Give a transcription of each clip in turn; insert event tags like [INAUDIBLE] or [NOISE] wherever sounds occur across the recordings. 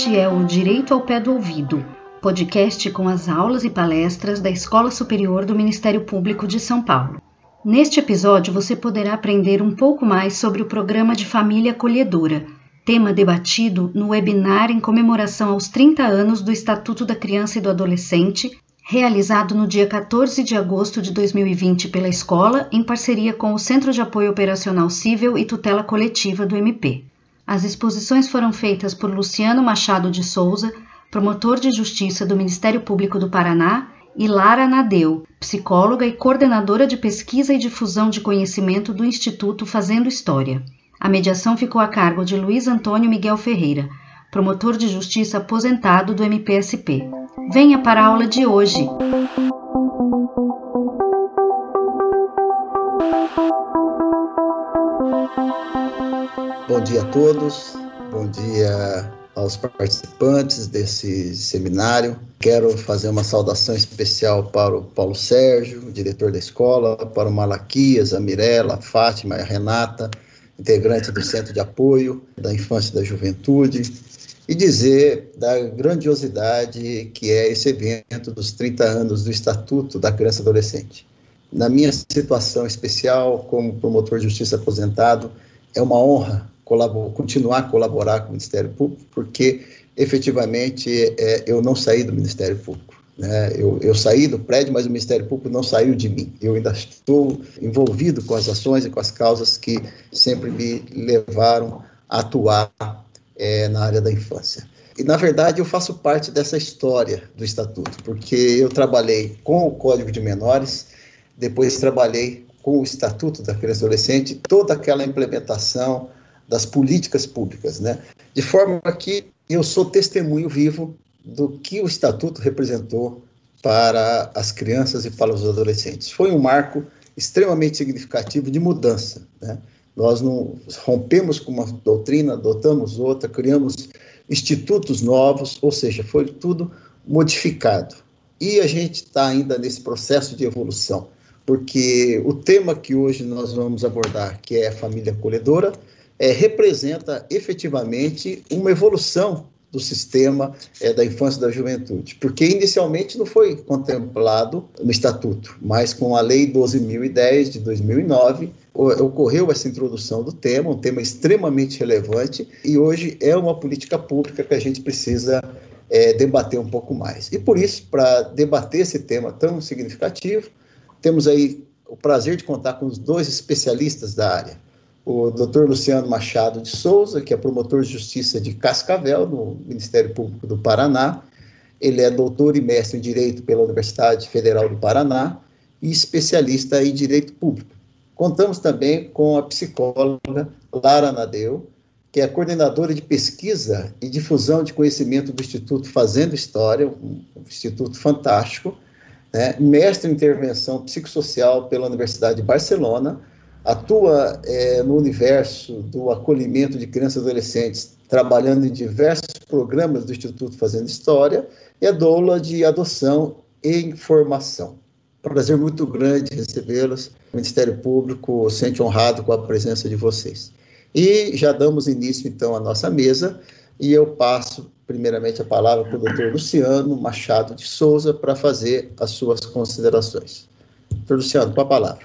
Este é o Direito ao Pé do Ouvido, podcast com as aulas e palestras da Escola Superior do Ministério Público de São Paulo. Neste episódio você poderá aprender um pouco mais sobre o programa de família acolhedora, tema debatido no webinar em comemoração aos 30 anos do Estatuto da Criança e do Adolescente, realizado no dia 14 de agosto de 2020 pela escola, em parceria com o Centro de Apoio Operacional Cível e Tutela Coletiva do MP. As exposições foram feitas por Luciano Machado de Souza, promotor de justiça do Ministério Público do Paraná, e Lara Nadeu, psicóloga e coordenadora de pesquisa e difusão de conhecimento do Instituto Fazendo História. A mediação ficou a cargo de Luiz Antônio Miguel Ferreira, promotor de justiça aposentado do MPSP. Venha para a aula de hoje. Bom dia a todos, bom dia aos participantes desse seminário. Quero fazer uma saudação especial para o Paulo Sérgio, diretor da escola, para o Malaquias, a Mirella, a Fátima e a Renata, integrante do Centro de Apoio da Infância e da Juventude, e dizer da grandiosidade que é esse evento dos 30 anos do Estatuto da Criança e Adolescente. Na minha situação especial, como promotor de justiça aposentado, é uma honra continuar a colaborar com o Ministério Público, porque efetivamente é, eu não saí do Ministério Público. Né? Eu, eu, saí do prédio, mas o Ministério Público não saiu de mim. Eu ainda estou envolvido com as ações e com as causas que sempre me levaram a atuar é, na área da infância. E, na verdade, eu faço parte dessa história do Estatuto, porque eu trabalhei com o Código de Menores, depois trabalhei com o Estatuto da Criança e Adolescente, toda aquela implementação das políticas públicas, né? De forma que eu sou testemunho vivo do que o Estatuto representou para as crianças e para os adolescentes. Foi um marco extremamente significativo de mudança, né? Nós não rompemos com uma doutrina, adotamos outra, criamos institutos novos, ou seja, foi tudo modificado. E a gente está ainda nesse processo de evolução, porque o tema que hoje nós vamos abordar, que é a família acolhedora, é, representa efetivamente uma evolução do sistema é, da infância e da juventude, porque inicialmente não foi contemplado no estatuto, mas com a Lei 12.010 de 2009 ocorreu essa introdução do tema, um tema extremamente relevante, e hoje é uma política pública que a gente precisa é, debater um pouco mais. E por isso, para debater esse tema tão significativo, temos aí o prazer de contar com os dois especialistas da área o Dr. Luciano Machado de Souza, que é promotor de justiça de Cascavel, no Ministério Público do Paraná. Ele é doutor e mestre em Direito pela Universidade Federal do Paraná e especialista em Direito Público. Contamos também com a psicóloga Lara Nadeu, que é coordenadora de pesquisa e difusão de conhecimento do Instituto Fazendo História, um instituto fantástico, né? mestre em intervenção psicossocial pela Universidade de Barcelona, atua é, no universo do acolhimento de crianças e adolescentes, trabalhando em diversos programas do Instituto Fazendo História, e é doula de adoção e informação. prazer muito grande recebê-los. O Ministério Público sente honrado com a presença de vocês. E já damos início, então, à nossa mesa, e eu passo, primeiramente, a palavra para o doutor Luciano Machado de Souza para fazer as suas considerações. Doutor Luciano, com a palavra.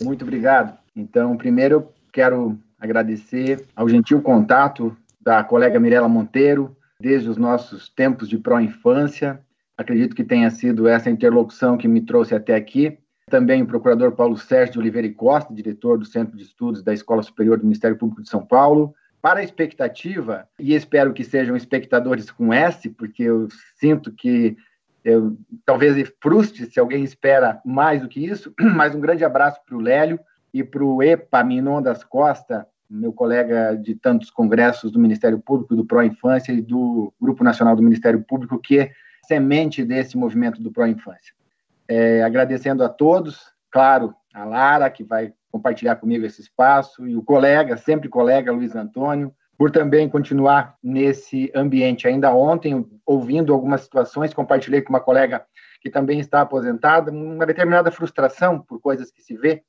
Muito obrigado. Então, primeiro eu quero agradecer ao gentil contato da colega Mirela Monteiro, desde os nossos tempos de pró-infância. Acredito que tenha sido essa interlocução que me trouxe até aqui. Também o procurador Paulo Sérgio de Oliveira e Costa, diretor do Centro de Estudos da Escola Superior do Ministério Público de São Paulo. Para a expectativa, e espero que sejam espectadores com S, porque eu sinto que eu, talvez frustre se alguém espera mais do que isso, [CLEARS THROAT] mas um grande abraço para o Lélio, e para o EPA Minon das Costa, meu colega de tantos congressos do Ministério Público, do Pro Infância e do Grupo Nacional do Ministério Público, que é semente desse movimento do Pro Infância. É, agradecendo a todos, claro, a Lara, que vai compartilhar comigo esse espaço, e o colega, sempre colega, Luiz Antônio, por também continuar nesse ambiente. Ainda ontem, ouvindo algumas situações, compartilhei com uma colega que também está aposentada, uma determinada frustração por coisas que se vê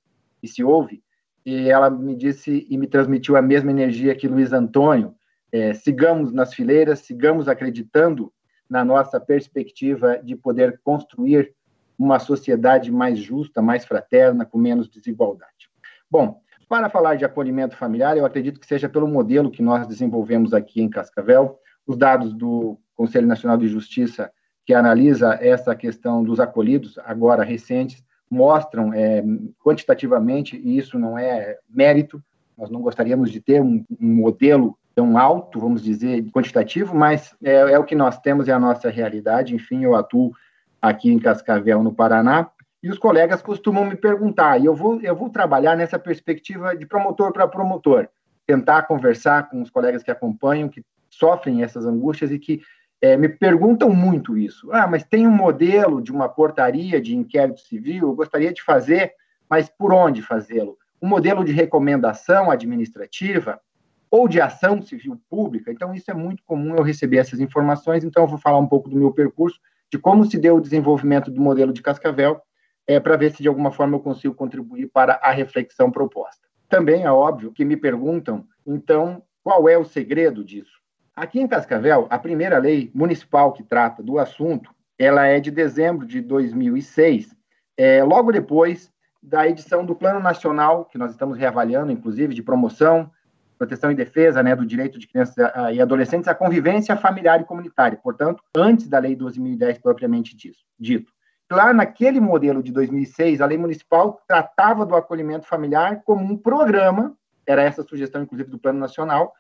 e se ouve, e ela me disse e me transmitiu a mesma energia que Luiz Antônio, é, sigamos nas fileiras, sigamos acreditando na nossa perspectiva de poder construir uma sociedade mais justa, mais fraterna, com menos desigualdade. Bom, para falar de acolhimento familiar, eu acredito que seja pelo modelo que nós desenvolvemos aqui em Cascavel. Os dados do Conselho Nacional de Justiça, que analisa essa questão dos acolhidos, agora recentes, mostram é, quantitativamente, e isso não é mérito, nós não gostaríamos de ter um, um modelo tão alto, vamos dizer, quantitativo, mas é, é, o que nós temos, é a nossa realidade. Enfim, eu atuo aqui em Cascavel, no Paraná, e os colegas costumam me perguntar, e eu vou, eu vou trabalhar nessa perspectiva de promotor para promotor, tentar conversar com os colegas que acompanham, que sofrem essas angústias e que é, me perguntam muito isso. Ah, mas tem um modelo de uma portaria de inquérito civil, eu gostaria de fazer, mas por onde fazê-lo? Um modelo de recomendação administrativa ou de ação civil pública? Então, isso é muito comum eu receber essas informações, então eu vou falar um pouco do meu percurso, de como se deu o desenvolvimento do modelo de Cascavel é, para ver se de alguma forma eu consigo contribuir para a reflexão proposta. Também é óbvio que me perguntam, então, qual é o segredo disso? Aqui em Cascavel, a primeira lei municipal que trata do assunto, ela é de dezembro de 2006, é, logo depois da edição do Plano Nacional, que nós estamos reavaliando, inclusive, de promoção, proteção e defesa né, do direito de crianças e adolescentes à convivência familiar e comunitária, portanto, antes da Lei 12.010 propriamente dito. Lá naquele modelo de 2006, a lei municipal tratava do acolhimento familiar como um programa, era essa a sugestão, inclusive, do Plano Nacional,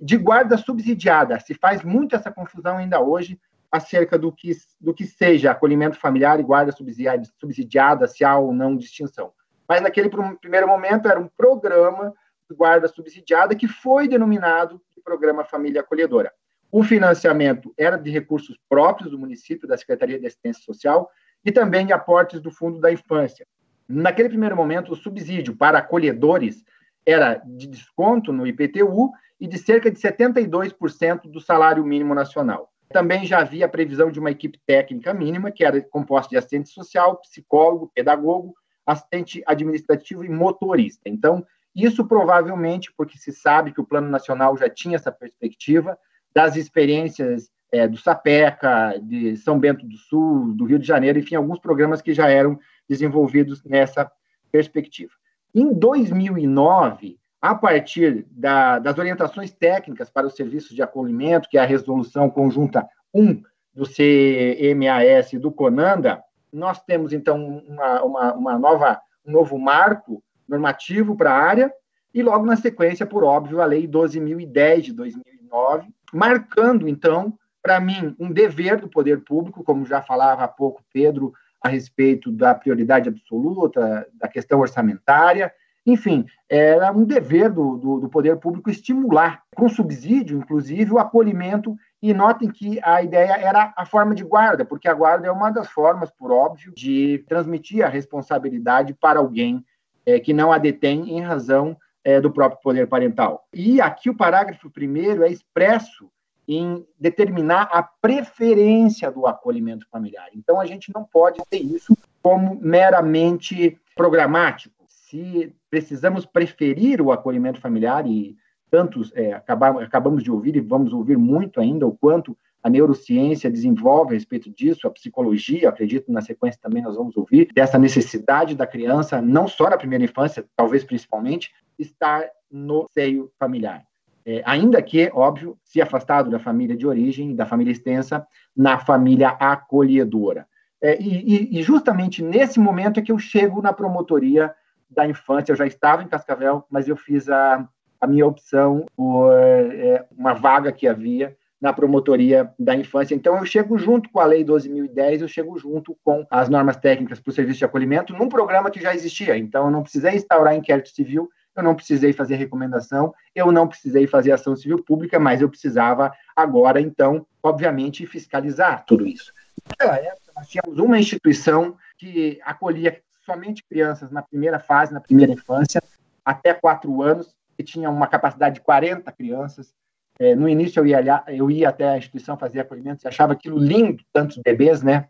de guarda subsidiada. Se faz muito essa confusão ainda hoje acerca do que, do que seja acolhimento familiar e guarda subsidiada, subsidiada, se há ou não distinção. Mas naquele primeiro momento era um programa de guarda subsidiada que foi denominado de Programa Família Acolhedora. O financiamento era de recursos próprios do município, da Secretaria de Assistência Social, e também de aportes do Fundo da Infância. Naquele primeiro momento, o subsídio para acolhedores era de desconto no IPTU e de cerca de 72% do salário mínimo nacional. Também já havia a previsão de uma equipe técnica mínima, que era composta de assistente social, psicólogo, pedagogo, assistente administrativo e motorista. Então, isso provavelmente porque se sabe que o Plano Nacional já tinha essa perspectiva das experiências é, do Sapeca, de São Bento do Sul, do Rio de Janeiro, enfim, alguns programas que já eram desenvolvidos nessa perspectiva. Em 2009, a partir da, das orientações técnicas para os serviços de acolhimento, que é a resolução conjunta 1 do CMAS do CONANDA, nós temos, então, uma, uma, uma nova, um novo marco normativo para a área, e logo na sequência, por óbvio, a Lei 12.010 de 2009, marcando, então, para mim, um dever do poder público, como já falava há pouco Pedro, a respeito da prioridade absoluta, da questão orçamentária. Enfim, era um dever do, do, do, poder público estimular, com subsídio, inclusive, o acolhimento. E notem que a ideia era a forma de guarda, porque a guarda é uma das formas, por óbvio, de transmitir a responsabilidade para alguém é, que não a detém em razão é, do próprio poder parental. E aqui o parágrafo primeiro é expresso em determinar a preferência do acolhimento familiar. Então, a gente não pode ter isso como meramente programático. Se precisamos preferir o acolhimento familiar, e tantos é, acabamos, de ouvir e vamos ouvir muito ainda o quanto a neurociência desenvolve a respeito disso, a psicologia, acredito na sequência também nós vamos ouvir, dessa necessidade da criança, não só na primeira infância, talvez principalmente, estar no seio familiar é, ainda que, óbvio, se afastado da família de origem, da família extensa, na família acolhedora. É, e, e, justamente nesse momento é que eu chego na promotoria da infância. Eu já estava em Cascavel, mas eu fiz a, a minha opção por é, uma vaga que havia na promotoria da infância. Então, eu chego junto com a Lei 12.010, eu chego junto com as normas técnicas para o serviço de acolhimento, num programa que já existia. Então, eu não precisei instaurar inquérito civil, eu não precisei fazer recomendação, eu não precisei fazer ação civil pública, mas eu precisava agora, então, obviamente, fiscalizar tudo isso. Naquela época, nós tínhamos uma instituição que acolhia somente crianças na primeira fase, na primeira infância, até quatro anos, que tinha uma capacidade de 40 crianças. É, no início, eu ia, eu ia até a instituição fazer acolhimento e achava aquilo lindo, tantos bebês, né?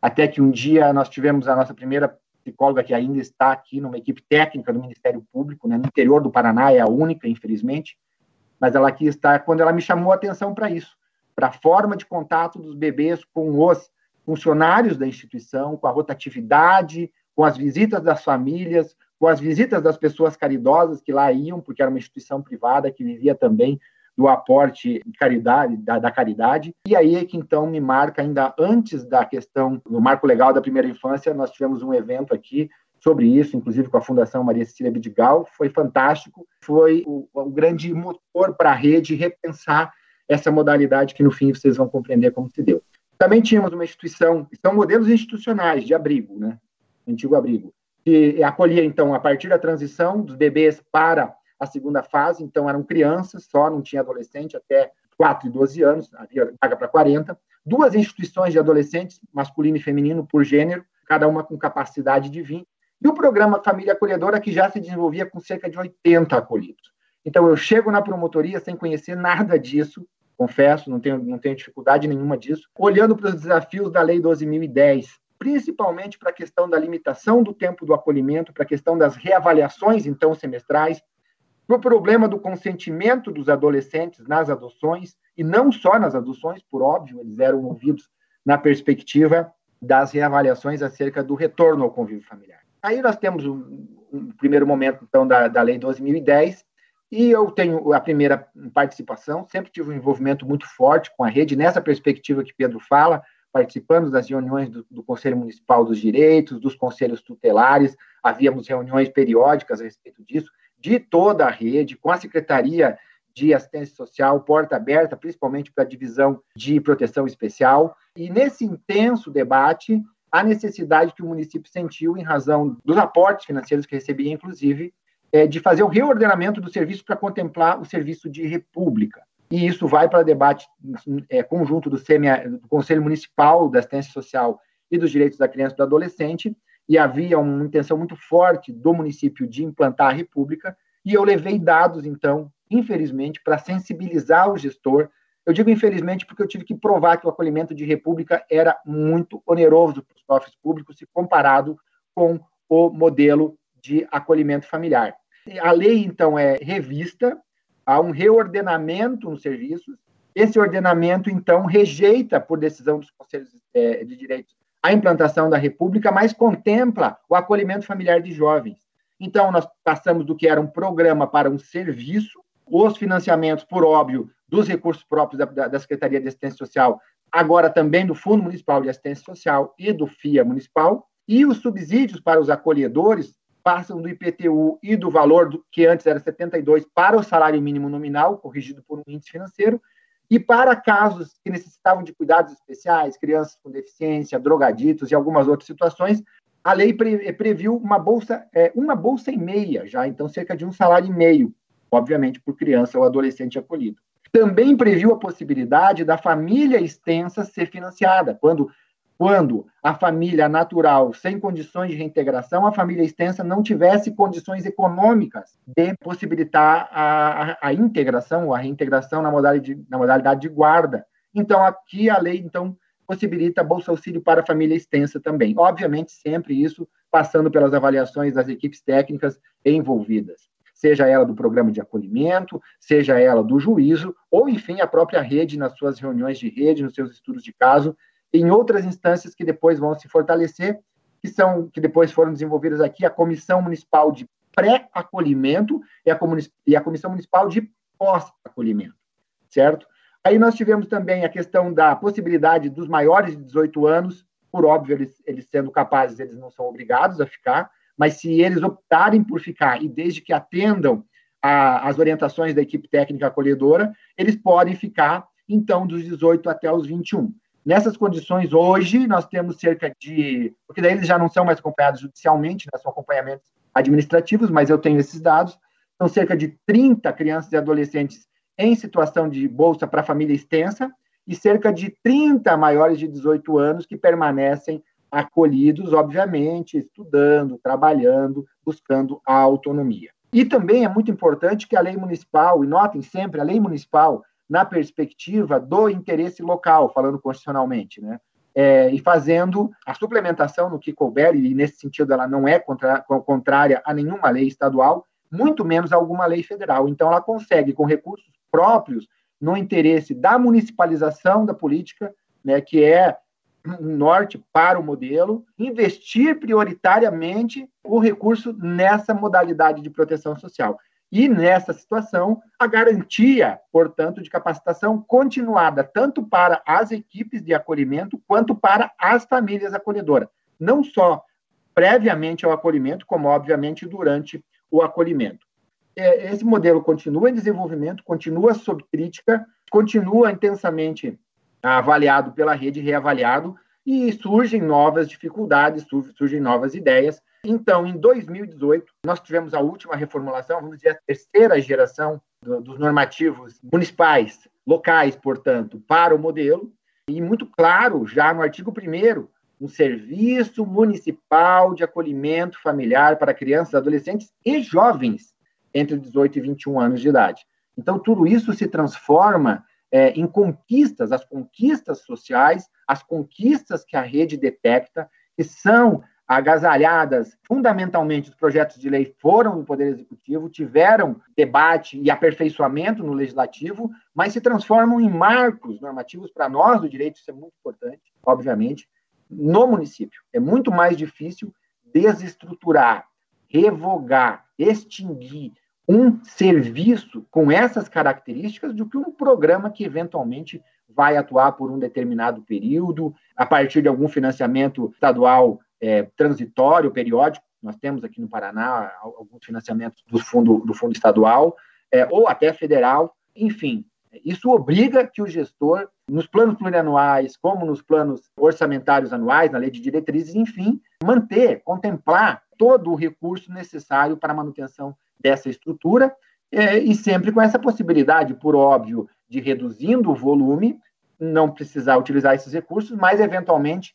Até que um dia nós tivemos a nossa primeira psicóloga que ainda está aqui numa equipe técnica do Ministério Público, né, no interior do Paraná, é a única, infelizmente. mas ela aqui está quando ela me chamou a atenção para isso, para a forma de contato dos bebês com os funcionários da instituição, com a rotatividade, com as visitas das famílias, com as visitas das pessoas caridosas que lá iam, porque era uma instituição privada que vivia também do aporte caridade, da, da, caridade. E aí é que então me marca, ainda antes da questão do marco legal da primeira infância, nós tivemos um evento aqui sobre isso, inclusive com a Fundação Maria Cecília Bidigal, foi fantástico, foi o, o grande motor para a rede repensar essa modalidade que no fim vocês vão compreender como se deu. Também tínhamos uma instituição, são modelos institucionais de abrigo, né? Antigo abrigo, que acolhia então a partir da transição dos bebês para a segunda fase, então eram crianças só, não tinha adolescente até 4 e 12 anos, havia vaga para 40. Duas instituições de adolescentes, masculino e feminino, por gênero, cada uma com capacidade de 20. E o programa Família Acolhedora, que já se desenvolvia com cerca de 80 acolhidos. Então, eu chego na promotoria sem conhecer nada disso, confesso, não tenho, não tenho dificuldade nenhuma disso, olhando para os desafios da Lei 12.010, principalmente para a questão da limitação do tempo do acolhimento, para a questão das reavaliações, então, semestrais, para o problema do consentimento dos adolescentes nas adoções, e não só nas adoções, por óbvio, eles eram ouvidos na perspectiva das reavaliações acerca do retorno ao convívio familiar. Aí nós temos um, um primeiro momento, então, da, da Lei 12.010, e eu tenho a primeira participação, sempre tive um envolvimento muito forte com a rede, nessa perspectiva que Pedro fala, participando das reuniões do, do Conselho Municipal dos Direitos, dos conselhos tutelares, havíamos reuniões periódicas a respeito disso, de toda a rede, com a Secretaria de Assistência Social, porta aberta, principalmente para a divisão de proteção especial. E nesse intenso debate, a necessidade que o município sentiu, em razão dos aportes financeiros que recebia, inclusive, é de fazer o reordenamento do serviço para contemplar o serviço de república. E isso vai para debate é, conjunto do, CMA, do Conselho Municipal da Assistência Social e dos Direitos da Criança e do Adolescente, e havia uma intenção muito forte do município de implantar a República, e eu levei dados, então, infelizmente, para sensibilizar o gestor. Eu digo infelizmente porque eu tive que provar que o acolhimento de República era muito oneroso para os cofres públicos se comparado com o modelo de acolhimento familiar. A lei, então, é revista, há um reordenamento nos serviços. Esse ordenamento, então, rejeita, por decisão dos conselhos é, de direitos a implantação da República, mas contempla o acolhimento familiar de jovens. Então, nós passamos do que era um programa para um serviço, os financiamentos, por óbvio, dos recursos próprios da, da Secretaria de Assistência Social, agora também do Fundo Municipal de Assistência Social e do FIA Municipal, e os subsídios para os acolhedores passam do IPTU e do valor do, que antes era 72 para o salário mínimo nominal, corrigido por um índice financeiro, e para casos que necessitavam de cuidados especiais, crianças com deficiência, drogaditos e algumas outras situações, a lei pre previu uma bolsa, é, uma bolsa e meia já, então cerca de um salário e meio, obviamente por criança ou adolescente acolhido. Também previu a possibilidade da família extensa ser financiada, quando quando a família natural, sem condições de reintegração, a família extensa não tivesse condições econômicas de possibilitar a, a, integração ou a reintegração na modalidade, na modalidade de guarda. Então, aqui a lei, então, possibilita Bolsa Auxílio para a família extensa também. Obviamente, sempre isso passando pelas avaliações das equipes técnicas envolvidas, seja ela do programa de acolhimento, seja ela do juízo, ou, enfim, a própria rede nas suas reuniões de rede, nos seus estudos de caso, em outras instâncias que depois vão se fortalecer, que são que depois foram desenvolvidas aqui a Comissão Municipal de Pré-acolhimento e, e a Comissão Municipal de Pós-acolhimento, certo? Aí nós tivemos também a questão da possibilidade dos maiores de 18 anos, por óbvio, eles, eles sendo capazes, eles não são obrigados a ficar, mas se eles optarem por ficar e desde que atendam as orientações da equipe técnica acolhedora, eles podem ficar, então, dos 18 até os 21. Nessas condições, hoje, nós temos cerca de. Porque daí eles já não são mais acompanhados judicialmente, né, são acompanhamentos administrativos, mas eu tenho esses dados. São cerca de 30 crianças e adolescentes em situação de bolsa para família extensa e cerca de 30 maiores de 18 anos que permanecem acolhidos, obviamente, estudando, trabalhando, buscando a autonomia. E também é muito importante que a lei municipal, e notem sempre, a lei municipal na perspectiva do interesse local, falando constitucionalmente, né? É, e fazendo a suplementação no que couber, e nesse sentido ela não é contra, contrária a nenhuma lei estadual, muito menos a alguma lei federal. Então, ela consegue, com recursos próprios no interesse da municipalização da política, né, que é um norte para o modelo, investir prioritariamente o recurso nessa modalidade de proteção social. E nessa situação, a garantia, portanto, de capacitação continuada, tanto para as equipes de acolhimento quanto para as famílias acolhedoras. Não só previamente ao acolhimento, como, obviamente, durante o acolhimento. É, esse modelo continua em desenvolvimento, continua sob crítica, continua intensamente avaliado pela rede, reavaliado, e surgem novas dificuldades, surgem novas ideias. Então, em 2018, nós tivemos a última reformulação, vamos dizer, a terceira geração do, dos normativos municipais, locais, portanto, para o modelo, e muito claro, já no artigo 1 um serviço municipal de acolhimento familiar para crianças, adolescentes e jovens entre 18 e 21 anos de idade. Então, tudo isso se transforma é, em conquistas, as conquistas sociais, as conquistas que a rede detecta, que são agasalhadas, fundamentalmente, os projetos de lei foram no Poder Executivo, tiveram debate e aperfeiçoamento no Legislativo, mas se transformam em marcos normativos para nós do direito, isso é muito importante, obviamente, no município. É muito mais difícil desestruturar, revogar, extinguir um serviço com essas características do que um programa que eventualmente vai atuar por um determinado período, a partir de algum financiamento estadual é, transitório, periódico. Nós temos aqui no Paraná alguns financiamentos do fundo, do fundo estadual, é, ou até federal. Enfim, isso obriga que o gestor, nos planos plurianuais, como nos planos orçamentários anuais, na lei de diretrizes, enfim, manter, contemplar todo o recurso necessário para a manutenção dessa estrutura, é, e sempre com essa possibilidade, por óbvio, de reduzindo o volume, não precisar utilizar esses recursos, mas eventualmente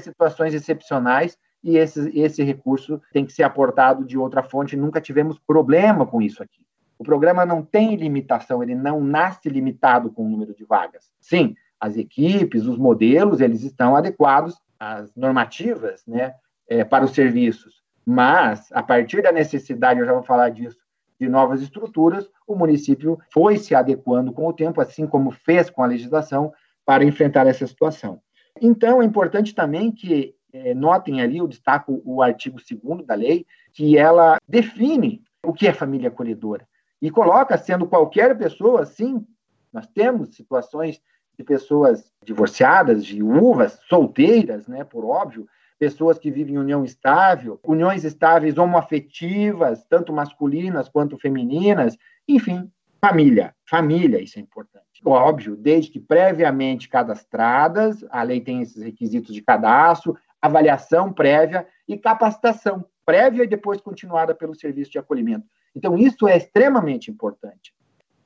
situações excepcionais e esse, esse recurso tem que ser aportado de outra fonte. Nunca tivemos problema com isso aqui. O programa não tem limitação, ele não nasce limitado com o número de vagas. Sim, as equipes, os modelos, eles estão adequados às normativas né, é, para os serviços. Mas, a partir da necessidade, eu já vou falar disso, de novas estruturas, o município foi se adequando com o tempo, assim como fez com a legislação, para enfrentar essa situação. Então, é importante também que é, notem ali, eu destaco o artigo 2 da lei, que ela define o que é família acolhedora. E coloca, sendo qualquer pessoa, sim, nós temos situações de pessoas divorciadas, de uvas, solteiras, né, por óbvio, pessoas que vivem em união estável, uniões estáveis homoafetivas, tanto masculinas quanto femininas, enfim, família. Família, isso é importante. Óbvio, desde que previamente cadastradas, a lei tem esses requisitos de cadastro, avaliação prévia e capacitação prévia e depois continuada pelo serviço de acolhimento. Então, isso é extremamente importante.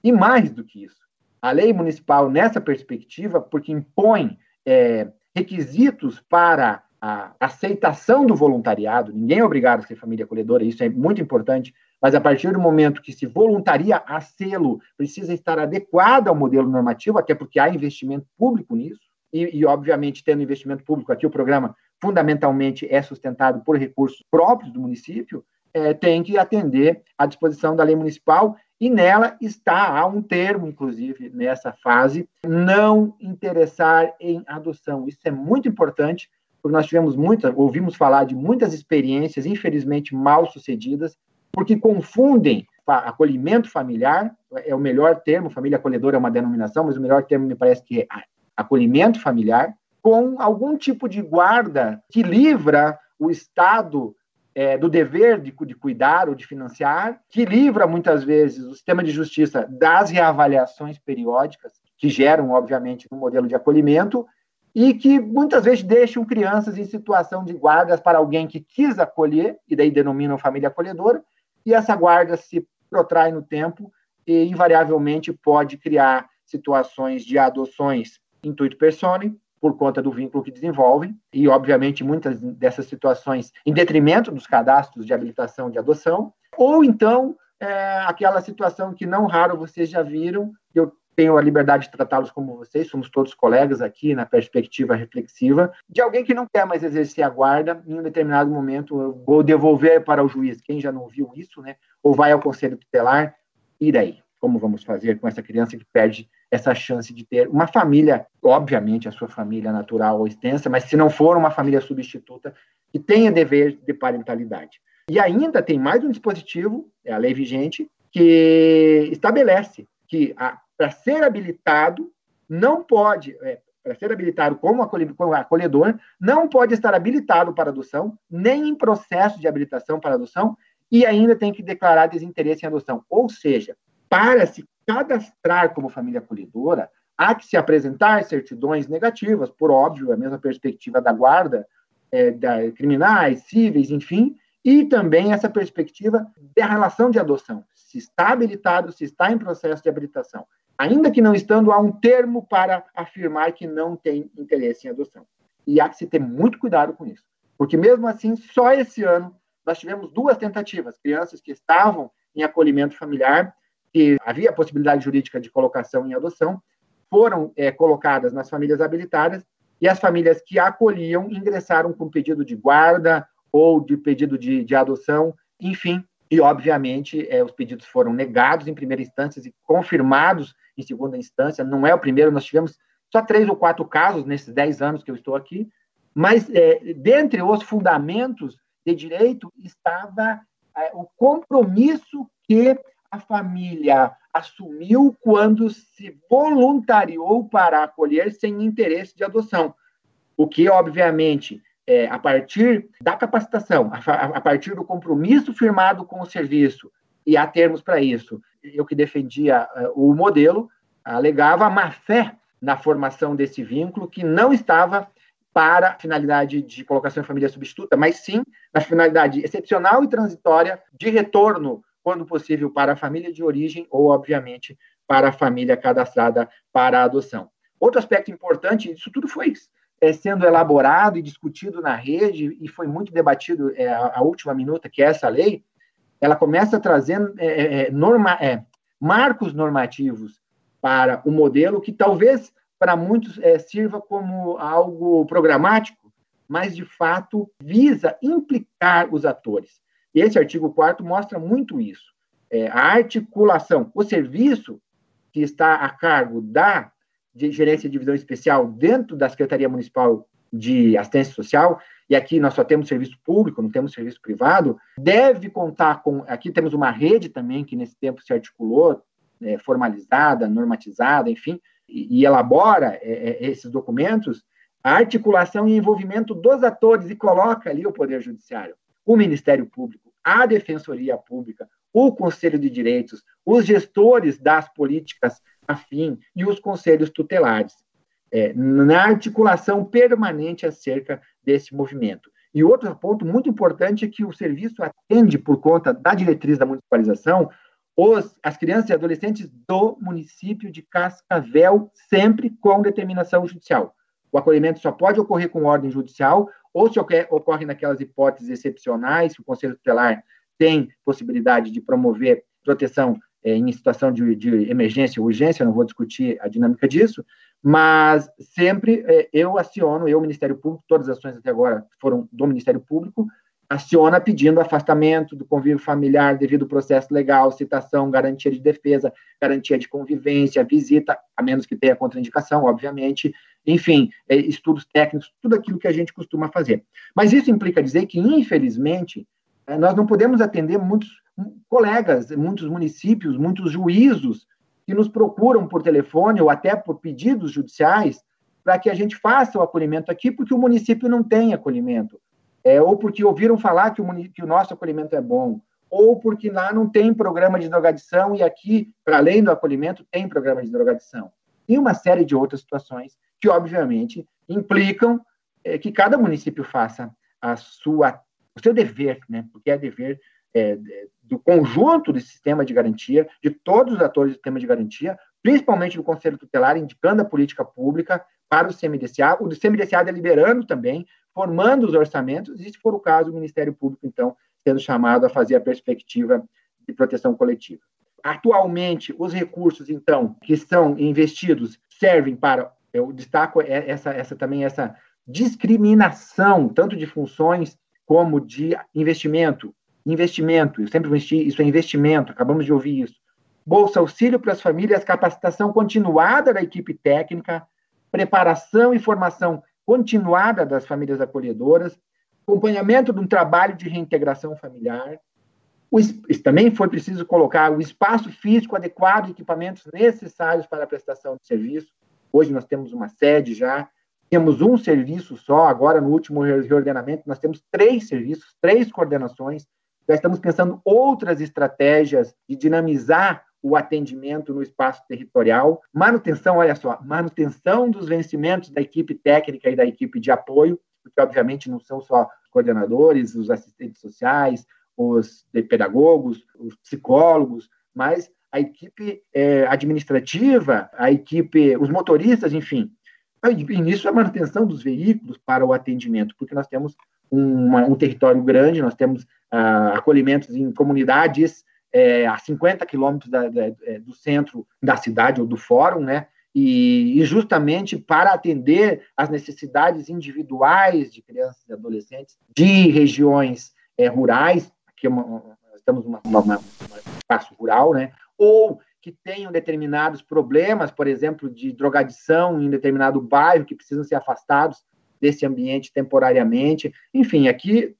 E mais do que isso, a lei municipal, nessa perspectiva, porque impõe é, requisitos para a aceitação do voluntariado, ninguém é obrigado a ser família acolhedora, isso é muito importante, mas a partir do momento que se voluntaria a sê-lo, precisa estar adequado ao modelo normativo, até porque há investimento público nisso, e, e, obviamente, tendo investimento público aqui, o programa fundamentalmente é sustentado por recursos próprios do município, é, tem que atender à disposição da lei municipal, e nela está, há um termo, inclusive, nessa fase, não interessar em adoção. Isso é muito importante, porque nós tivemos muitas, ouvimos falar de muitas experiências, infelizmente mal sucedidas, porque confundem acolhimento familiar, é o melhor termo, família acolhedora é uma denominação, mas o melhor termo me parece que é acolhimento familiar, com algum tipo de guarda que livra o Estado é, do dever de, de cuidar ou de financiar, que livra muitas vezes o sistema de justiça das reavaliações periódicas, que geram, obviamente, um modelo de acolhimento, e que muitas vezes deixam crianças em situação de guardas para alguém que quis acolher, e daí denominam família acolhedora, e essa guarda se protrai no tempo e invariavelmente pode criar situações de adoções intuito personae, por conta do vínculo que desenvolvem, e obviamente muitas dessas situações em detrimento dos cadastros de habilitação de adoção, ou então é, aquela situação que não raro vocês já viram, eu tenho a liberdade de tratá-los como vocês, somos todos colegas aqui na perspectiva reflexiva, de alguém que não quer mais exercer a guarda em um determinado momento, ou devolver para o juiz, quem já não viu isso, né? Ou vai ao conselho tutelar, e daí? como vamos fazer com essa criança que perde essa chance de ter uma família, obviamente a sua família natural ou extensa, mas se não for uma família substituta, que tenha dever de parentalidade. E ainda tem mais um dispositivo, é a lei vigente, que estabelece que para ser habilitado, não pode, é, para ser habilitado como acolhedor, não pode estar habilitado para adoção, nem em processo de habilitação para adoção, e ainda tem que declarar desinteresse em adoção. Ou seja, para se cadastrar como família acolhedora, há que se apresentar certidões negativas, por óbvio, a mesma perspectiva da guarda, é, da, criminais, cíveis, enfim, e também essa perspectiva da relação de adoção, se está habilitado, se está em processo de habilitação, ainda que não estando há um termo para afirmar que não tem interesse em adoção. E há que se ter muito cuidado com isso, porque mesmo assim, só esse ano nós tivemos duas tentativas, crianças que estavam em acolhimento familiar que havia possibilidade jurídica de colocação em adoção, foram é, colocadas nas famílias habilitadas e as famílias que acolhiam ingressaram com pedido de guarda ou de pedido de, de adoção, enfim, e obviamente é, os pedidos foram negados em primeira instância e confirmados em segunda instância. Não é o primeiro, nós tivemos só três ou quatro casos nesses dez anos que eu estou aqui, mas é, dentre os fundamentos de direito estava é, o compromisso que a família assumiu quando se voluntariou para acolher sem interesse de adoção. O que, obviamente, é, a partir da capacitação, a, a, partir do compromisso firmado com o serviço, e há termos para isso, eu que defendia uh, o modelo, alegava a má fé na formação desse vínculo, que não estava para a finalidade de colocação em família substituta, mas sim na finalidade excepcional e transitória de retorno quando possível, para a família de origem ou, obviamente, para a família cadastrada para a adoção. Outro aspecto importante, isso tudo foi é, sendo elaborado e discutido na rede e foi muito debatido é, a, a, última minuta, que é essa lei, ela começa trazendo é, é, é norma, é, marcos normativos para o modelo que talvez para muitos sirva como algo programático, mas de fato visa implicar os atores. Esse artigo 4 mostra muito isso. A articulação, o serviço que está a cargo da de gerência de divisão especial dentro da Secretaria Municipal de Assistência Social, e aqui nós só temos serviço público, não temos serviço privado, deve contar com. Aqui temos uma rede também que nesse tempo se articulou, é, formalizada, normatizada, enfim, e, e elabora é, é esses documentos, a articulação e envolvimento dos atores e coloca ali o Poder Judiciário o Ministério Público, a Defensoria Pública, o Conselho de Direitos, os gestores das políticas afim e os conselhos tutelares, é, na articulação permanente acerca desse movimento. E outro ponto muito importante é que o serviço atende, por conta da diretriz da municipalização, os, as crianças e adolescentes do município de Cascavel, sempre com determinação judicial. O acolhimento só pode ocorrer com ordem judicial ou se ocorre, naquelas hipóteses excepcionais, que o Conselho Tutelar tem possibilidade de promover proteção é, em situação de, de, emergência urgência, não vou discutir a dinâmica disso, mas sempre é, eu aciono, eu, Ministério Público, todas as ações até agora foram do Ministério Público, aciona pedindo afastamento do convívio familiar devido ao processo legal, citação, garantia de defesa, garantia de convivência, visita, a menos que tenha contraindicação, obviamente, enfim, é, estudos técnicos, tudo aquilo que a gente costuma fazer. Mas isso implica dizer que, infelizmente, nós não podemos atender muitos colegas, muitos municípios, muitos juízos que nos procuram por telefone ou até por pedidos judiciais para que a gente faça o acolhimento aqui, porque o município não tem acolhimento, é, ou porque ouviram falar que o, que o nosso acolhimento é bom, ou porque lá não tem programa de drogadição e aqui, para além do acolhimento, tem programa de drogadição. E uma série de outras situações que, obviamente, implicam é, que cada município faça a sua, o seu dever, né? porque é dever é, do conjunto do sistema de garantia, de todos os atores do sistema de garantia, principalmente do Conselho Tutelar, indicando a política pública para o CMDCA, o do CMDCA deliberando também, formando os orçamentos, e, se for o caso, o Ministério Público, então, sendo chamado a fazer a perspectiva de proteção coletiva. Atualmente, os recursos, então, que são investidos servem para eu destaco essa, essa também essa discriminação, tanto de funções como de investimento. Investimento, eu sempre investi, isso é investimento, acabamos de ouvir isso. bolsa auxílio para as famílias, capacitação continuada da equipe técnica, preparação e formação continuada das famílias acolhedoras, acompanhamento de um trabalho de reintegração familiar. O, também foi preciso colocar o espaço físico adequado, equipamentos necessários para a prestação de serviço. Hoje nós temos uma sede já, temos um serviço só, agora no último reordenamento nós temos três serviços, três coordenações. Já estamos pensando outras estratégias de dinamizar o atendimento no espaço territorial, manutenção, olha só, manutenção dos vencimentos da equipe técnica e da equipe de apoio, porque obviamente não são só coordenadores, os assistentes sociais, os pedagogos, os psicólogos, mas a equipe é, administrativa, a equipe, os motoristas, enfim. E nisso a manutenção dos veículos para o atendimento, porque nós temos uma, um território grande, nós temos ah, acolhimentos em comunidades é, a 50 quilômetros é, do centro da cidade ou do fórum, né? E, e, justamente para atender às necessidades individuais de crianças e adolescentes de regiões é, rurais, aqui é uma, estamos uma, espaço rural, né? Ou que tenham determinados problemas, por exemplo, de drogadição em determinado bairro, que precisam ser afastados desse ambiente temporariamente. Enfim, aqui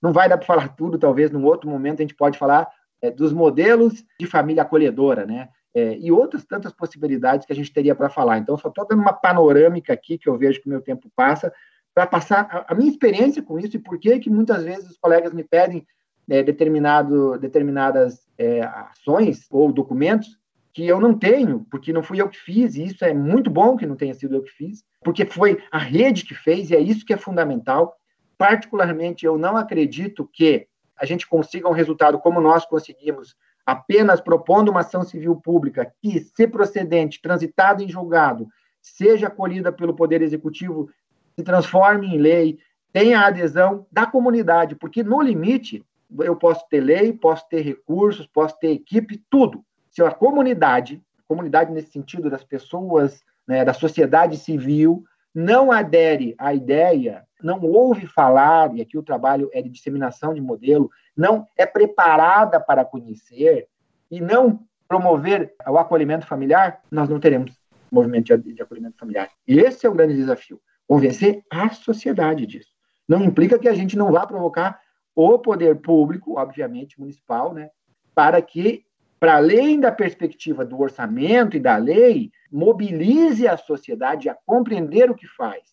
não vai dar para falar tudo, talvez num outro momento a gente pode falar é, dos modelos de família acolhedora, né? É, e outras tantas possibilidades que a gente teria para falar. Então, só estou dando uma panorâmica aqui, que eu vejo que o meu tempo passa, para passar a, a, minha experiência com isso e por que que muitas vezes os colegas me pedem é, determinado, determinadas é, ações ou documentos que eu não tenho, porque não fui eu que fiz, e isso é muito bom que não tenha sido eu que fiz, porque foi a rede que fez, e é isso que é fundamental. Particularmente, eu não acredito que a gente consiga um resultado como nós conseguimos, apenas propondo uma ação civil pública que, se procedente, transitado em julgado, seja acolhida pelo Poder Executivo, se transforme em lei, tenha a adesão da comunidade, porque no limite eu posso ter lei, posso ter recursos, posso ter equipe, tudo. Se a comunidade, comunidade nesse sentido das pessoas, né, da sociedade civil, não adere à ideia, não ouve falar, e aqui o trabalho é de disseminação de modelo, não é preparada para conhecer e não promover o acolhimento familiar, nós não teremos movimento de, acolhimento familiar. E esse é o grande desafio, convencer a sociedade disso. Não implica que a gente não vá provocar o poder público, obviamente municipal, né, para que para além da perspectiva do orçamento e da lei, mobilize a sociedade a compreender o que faz.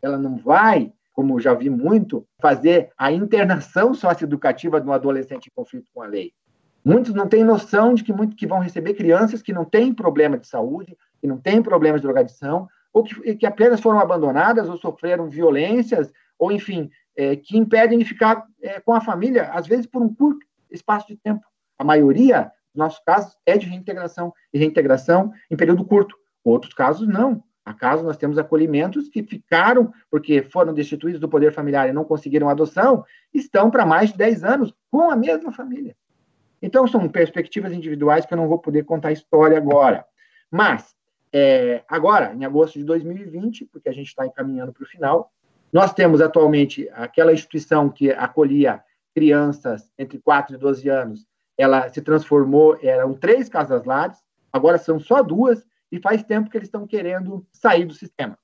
Ela não vai, como já vi muito, fazer a internação [LAUGHS] socioeducativa de um adolescente em conflito com a lei. Muitos não têm noção de que, muito, que vão receber crianças que não têm problema de saúde, que não têm problemas de drogadição, ou que, que apenas foram abandonadas ou sofreram violências, ou enfim, é, que impedem de ficar é, com a família, às vezes por um curto espaço de tempo. A maioria nossos casos é de reintegração, e reintegração em período curto. Outros casos, não. Há casos, nós temos acolhimentos que ficaram, porque foram destituídos do poder familiar e não conseguiram adoção, estão para mais de 10 anos com a mesma família. Então, são perspectivas individuais que eu não vou poder contar a história agora. Mas, é, agora, em agosto de 2020, porque a gente está encaminhando para o final, nós temos atualmente aquela instituição que acolhia crianças entre 4 e 12 anos ela se transformou, eram três casas lares, agora são só duas, e faz tempo que eles estão querendo sair do sistema.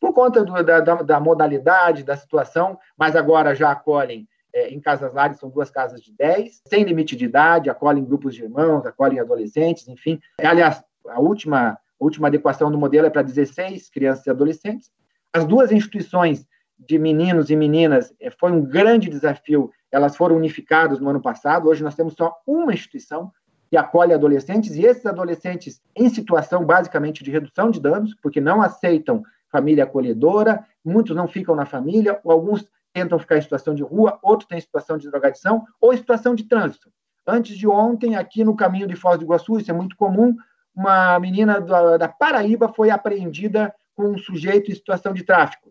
Por conta do, da, da, modalidade, da situação, mas agora já acolhem é, em casas lares, são duas casas de 10, sem limite de idade, acolhem grupos de irmãos, acolhem adolescentes, enfim. Aliás, a última, a última adequação do modelo é para 16 crianças e adolescentes. As duas instituições de meninos e meninas é, foi um grande desafio elas foram unificadas no ano passado. Hoje nós temos só uma instituição que acolhe adolescentes, e esses adolescentes em situação basicamente de redução de danos, porque não aceitam família acolhedora, muitos não ficam na família, alguns tentam ficar em situação de rua, outros têm situação de drogadição ou em situação de trânsito. Antes de ontem, aqui no caminho de Foz do Iguaçu, isso é muito comum, uma menina da Paraíba foi apreendida com um sujeito em situação de tráfico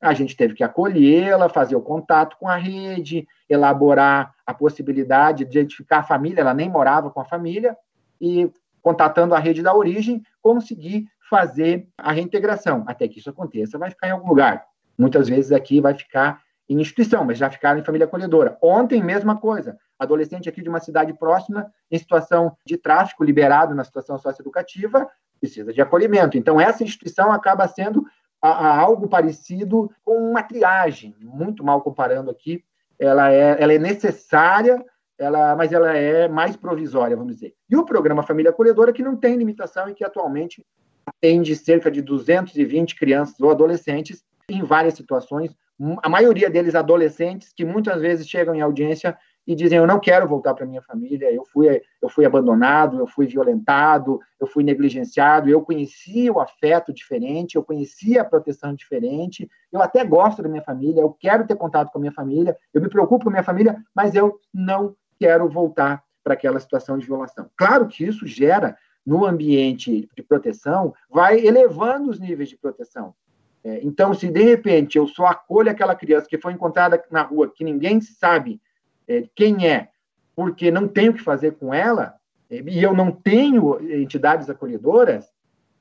a gente teve que acolhê-la, fazer o contato com a rede, elaborar a possibilidade de identificar a família, ela nem morava com a família, e contatando a rede da origem, conseguir fazer a reintegração. Até que isso aconteça, vai ficar em algum lugar. Muitas vezes aqui vai ficar em instituição, mas já ficaram em família acolhedora. Ontem, mesma coisa. Adolescente aqui de uma cidade próxima, em situação de tráfico, liberado na situação socioeducativa, precisa de acolhimento. Então, essa instituição acaba sendo a, a algo parecido com uma triagem, muito mal comparando aqui. Ela é, ela é necessária, ela, mas ela é mais provisória, vamos dizer. E o programa Família Acolhedora, que não tem limitação e que atualmente atende cerca de 220 crianças ou adolescentes em várias situações, a maioria deles adolescentes, que muitas vezes chegam em audiência e dizem: Eu não quero voltar para minha família, eu fui, eu fui abandonado, eu fui violentado, eu fui negligenciado, eu conhecia o afeto diferente, eu conhecia a proteção diferente, eu até gosto da minha família, eu quero ter contato com a minha família, eu me preocupo com a minha família, mas eu não quero voltar para aquela situação de violação. Claro que isso gera, no ambiente de proteção, vai elevando os níveis de proteção. É, então, se de repente eu só acolho aquela criança que foi encontrada na rua, que ninguém sabe é, quem é, porque não tenho o que fazer com ela, e eu não tenho entidades acolhedoras,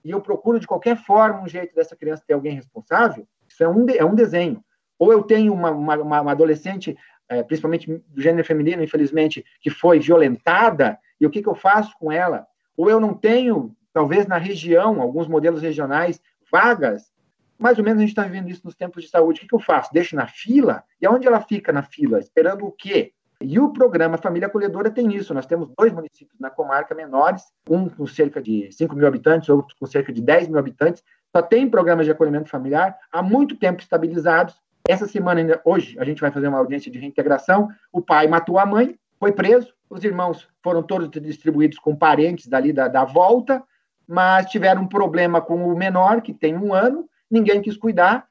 e eu procuro de qualquer forma um jeito dessa criança ter alguém responsável, isso é um, é um desenho. Ou eu tenho uma, uma, uma adolescente, é, principalmente do gênero feminino, infelizmente, que foi violentada, e o que, que eu faço com ela? Ou eu não tenho, talvez na região, alguns modelos regionais, vagas mais ou menos a gente está vivendo isso nos tempos de saúde. O que, que eu faço? Deixo na fila? E aonde ela fica na fila? Esperando o quê? E o programa Família Acolhedora tem isso. Nós temos dois municípios na comarca menores, um com cerca de 5 mil habitantes, outro com cerca de 10 mil habitantes. Só tem programas de acolhimento familiar há muito tempo estabilizados. Essa semana, ainda, hoje, a gente vai fazer uma audiência de reintegração. O pai matou a mãe, foi preso. Os irmãos foram todos distribuídos com parentes dali da, da volta, mas tiveram um problema com o menor, que tem um ano, ninguém quis cuidar,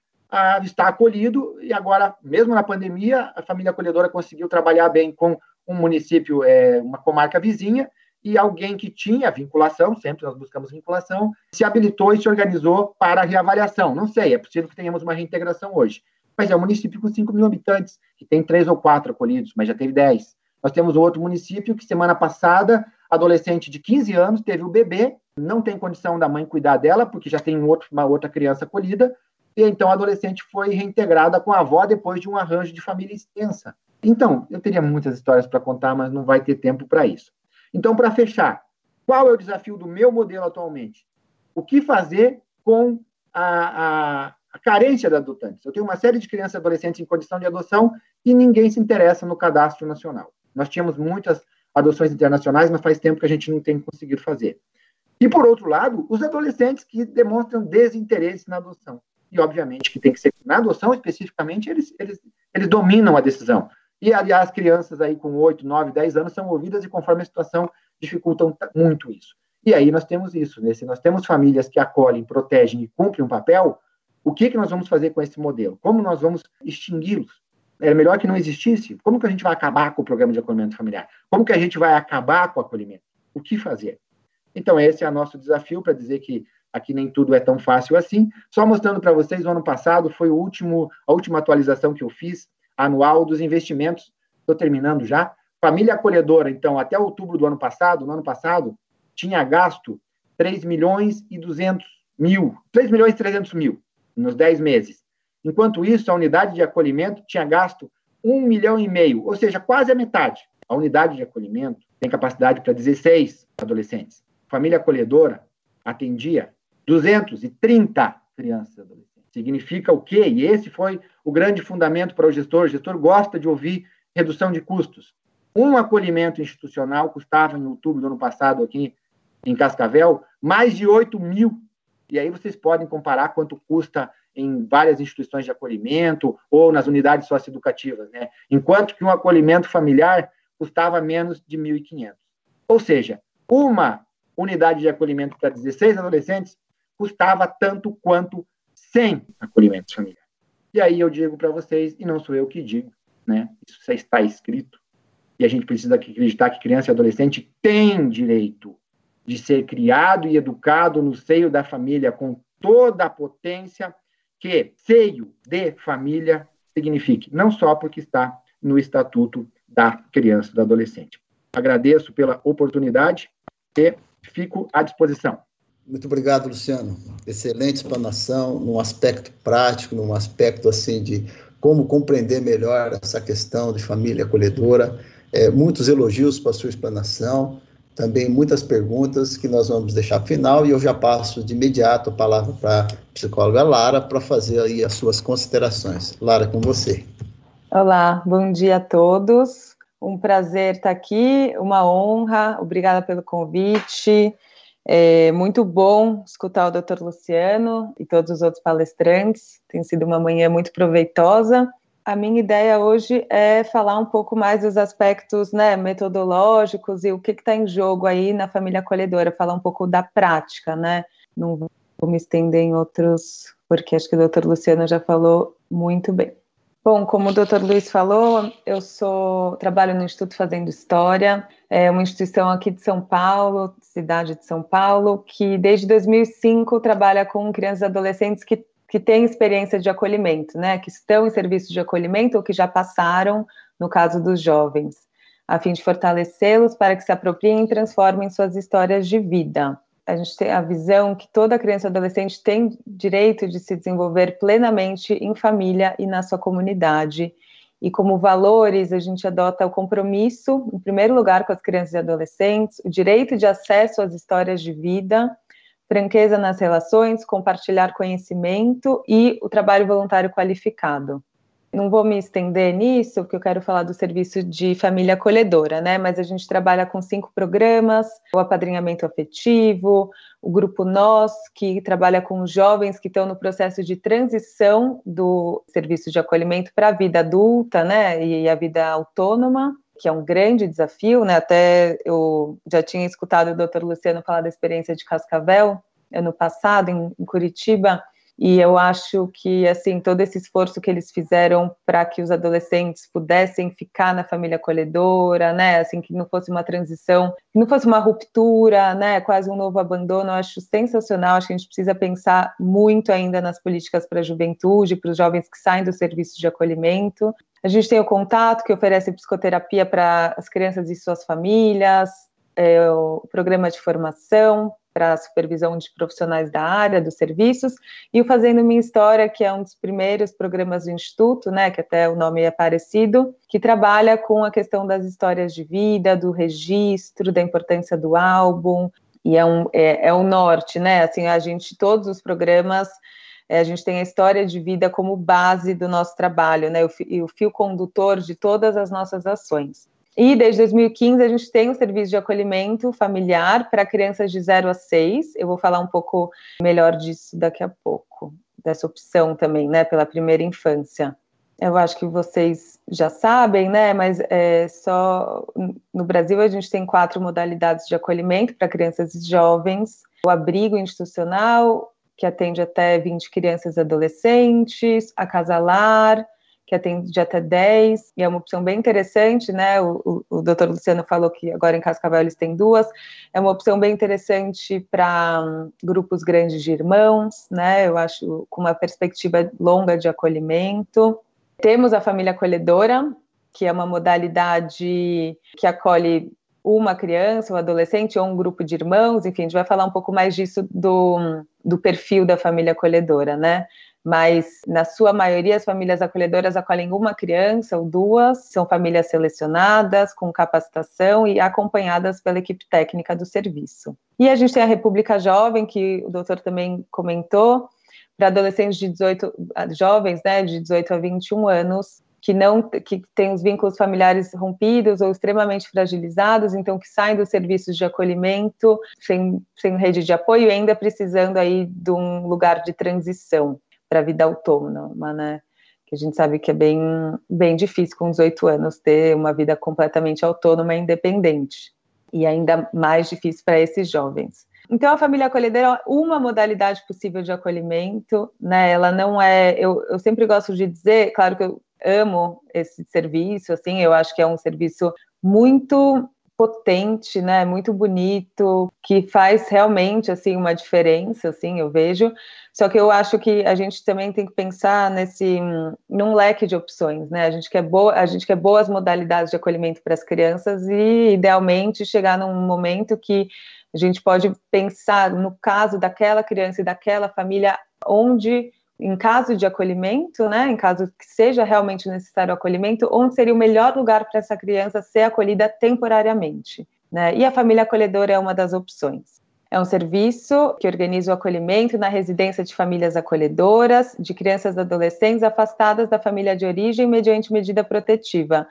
está acolhido, e agora, mesmo na pandemia, a família acolhedora conseguiu trabalhar bem com um município, é, uma comarca vizinha, e alguém que tinha vinculação, sempre nós buscamos vinculação, se habilitou e se organizou para a reavaliação. Não sei, é possível que tenhamos uma reintegração hoje. Mas é um município com 5 mil habitantes, que tem três ou quatro acolhidos, mas já teve 10. Nós temos outro município que, semana passada, adolescente de 15 anos teve o bebê não tem condição da mãe cuidar dela, porque já tem outro, uma outra criança acolhida, e então a adolescente foi reintegrada com a avó depois de um arranjo de família extensa. Então, eu teria muitas histórias para contar, mas não vai ter tempo para isso. Então, para fechar, qual é o desafio do meu modelo atualmente? O que fazer com a, a, a carência de adotantes? Eu tenho uma série de crianças e adolescentes em condição de adoção e ninguém se interessa no cadastro nacional. Nós tínhamos muitas adoções internacionais, mas faz tempo que a gente não tem conseguido fazer. E, por outro lado, os adolescentes que demonstram desinteresse na adoção. E, obviamente, que tem que ser. Na adoção, especificamente, eles, eles, eles dominam a decisão. E, aliás, crianças aí com 8, 9, 10 anos são ouvidas e, conforme a situação, dificultam muito isso. E aí nós temos isso. Né? Se nós temos famílias que acolhem, protegem e cumprem um papel, o que, que nós vamos fazer com esse modelo? Como nós vamos extingui-los? É melhor que não existisse? Como que a gente vai acabar com o programa de acolhimento familiar? Como que a gente vai acabar com o acolhimento? O que fazer? Então, esse é o nosso desafio para dizer que aqui nem tudo é tão fácil assim. Só mostrando para vocês, o ano passado foi o último, a última atualização que eu fiz, anual dos investimentos. Estou terminando já. Família acolhedora, então, até outubro do ano passado, no ano passado, tinha gasto 3 milhões e 200 mil, 3 milhões e 300 mil nos 10 meses. Enquanto isso, a unidade de acolhimento tinha gasto 1 milhão e meio, ou seja, quase a metade. A unidade de acolhimento tem capacidade para 16 adolescentes família acolhedora atendia 230 crianças e adolescentes. Significa o quê? E esse foi o grande fundamento para o gestor. O gestor gosta de ouvir redução de custos. Um acolhimento institucional custava, em outubro do ano passado, aqui em Cascavel, mais de 8 mil. E aí vocês podem comparar quanto custa em várias instituições de acolhimento ou nas unidades socioeducativas, né? Enquanto que um acolhimento familiar custava menos de 1.500. Ou seja, uma unidade de acolhimento para 16 adolescentes custava tanto quanto 100 acolhimentos familiares. E aí eu digo para vocês, e não sou eu que digo, né? Isso já está escrito. E a gente precisa acreditar que criança e adolescente têm direito de ser criado e educado no seio da família com toda a potência que seio de família signifique, não só porque está no estatuto da criança e do adolescente. Agradeço pela oportunidade e fico à disposição. Muito obrigado, Luciano. Excelente explanação, num aspecto prático, num aspecto assim de como compreender melhor essa questão de família acolhedora. É, muitos elogios para a sua explanação, também muitas perguntas que nós vamos deixar final e eu já passo de imediato a palavra para a psicóloga Lara para fazer aí as suas considerações. Lara, com você. Olá, bom dia a todos. Um prazer estar aqui, uma honra. Obrigada pelo convite. É muito bom escutar o Dr. Luciano e todos os outros palestrantes. Tem sido uma manhã muito proveitosa. A minha ideia hoje é falar um pouco mais dos aspectos né, metodológicos e o que está em jogo aí na família acolhedora, falar um pouco da prática, né? Não vou me estender em outros, porque acho que o doutor Luciano já falou muito bem. Bom, como o doutor Luiz falou, eu sou trabalho no Instituto Fazendo História, é uma instituição aqui de São Paulo, cidade de São Paulo, que desde 2005 trabalha com crianças e adolescentes que que têm experiência de acolhimento, né, que estão em serviço de acolhimento ou que já passaram, no caso dos jovens, a fim de fortalecê-los para que se apropriem e transformem suas histórias de vida. A gente tem a visão que toda criança e adolescente tem direito de se desenvolver plenamente em família e na sua comunidade. E como valores, a gente adota o compromisso, em primeiro lugar, com as crianças e adolescentes, o direito de acesso às histórias de vida, franqueza nas relações, compartilhar conhecimento e o trabalho voluntário qualificado. Não vou me estender nisso, porque eu quero falar do serviço de família acolhedora, né? Mas a gente trabalha com cinco programas: o apadrinhamento afetivo, o grupo Nós, que trabalha com jovens que estão no processo de transição do serviço de acolhimento para a vida adulta, né? E a vida autônoma que é um grande desafio, né? Até eu já tinha escutado o Dr. Luciano falar da experiência de Cascavel ano passado em, em Curitiba, e eu acho que assim todo esse esforço que eles fizeram para que os adolescentes pudessem ficar na família acolhedora, né, assim que não fosse uma transição, que não fosse uma ruptura, né, quase um novo abandono, eu acho sensacional. Acho que a gente precisa pensar muito ainda nas políticas para a juventude, para os jovens que saem do serviço de acolhimento. A gente tem o contato que oferece psicoterapia para as crianças e suas famílias, é, o programa de formação para a supervisão de profissionais da área, dos serviços, e o Fazendo Minha História, que é um dos primeiros programas do Instituto, né, que até o nome é parecido, que trabalha com a questão das histórias de vida, do registro, da importância do álbum, e é um, é, é norte, né, assim, a gente, todos os programas é, a gente tem a história de vida como base do nosso trabalho, né? E o fio condutor de todas as nossas ações. E desde 2015 a gente tem um serviço de acolhimento familiar para crianças de 0 a 6. Eu vou falar um pouco melhor disso daqui a pouco, dessa opção também, né, pela primeira infância. Eu acho que vocês já sabem, né, mas é só no Brasil a gente tem quatro modalidades de acolhimento para crianças e jovens: o abrigo institucional, que atende até 20 crianças e adolescentes, a casalar, que atende até 10, e é uma opção bem interessante, né? O, o, o doutor Luciano falou que agora em Cascavel eles têm duas, é uma opção bem interessante para um, grupos grandes de irmãos, né? Eu acho com uma perspectiva longa de acolhimento. Temos a família acolhedora, que é uma modalidade que acolhe uma criança, um adolescente ou um grupo de irmãos, enfim, a gente vai falar um pouco mais disso do, do perfil da família acolhedora, né? Mas na sua maioria as famílias acolhedoras acolhem uma criança ou duas, são famílias selecionadas, com capacitação e acompanhadas pela equipe técnica do serviço. E a gente tem a República Jovem, que o doutor também comentou, para adolescentes de 18, jovens, né, de 18 a 21 anos, que não que têm os vínculos familiares rompidos ou extremamente fragilizados, então que saem dos serviços de acolhimento sem, sem rede de apoio ainda precisando aí de um lugar de transição para a vida autônoma, né? Que a gente sabe que é bem, bem difícil com 18 anos ter uma vida completamente autônoma e independente. E ainda mais difícil para esses jovens. Então, a família acolhedora é uma modalidade possível de acolhimento, né? Ela não é. Eu, eu sempre gosto de dizer, claro que eu amo esse serviço, assim, eu acho que é um serviço muito potente, né? Muito bonito, que faz realmente assim uma diferença, assim, eu vejo. Só que eu acho que a gente também tem que pensar nesse num leque de opções, né? A gente quer boa, a gente quer boas modalidades de acolhimento para as crianças e idealmente chegar num momento que a gente pode pensar no caso daquela criança e daquela família onde em caso de acolhimento, né, em caso que seja realmente necessário acolhimento, onde seria o melhor lugar para essa criança ser acolhida temporariamente. Né? E a família acolhedora é uma das opções. É um serviço que organiza o acolhimento na residência de famílias acolhedoras de crianças e adolescentes afastadas da família de origem mediante medida protetiva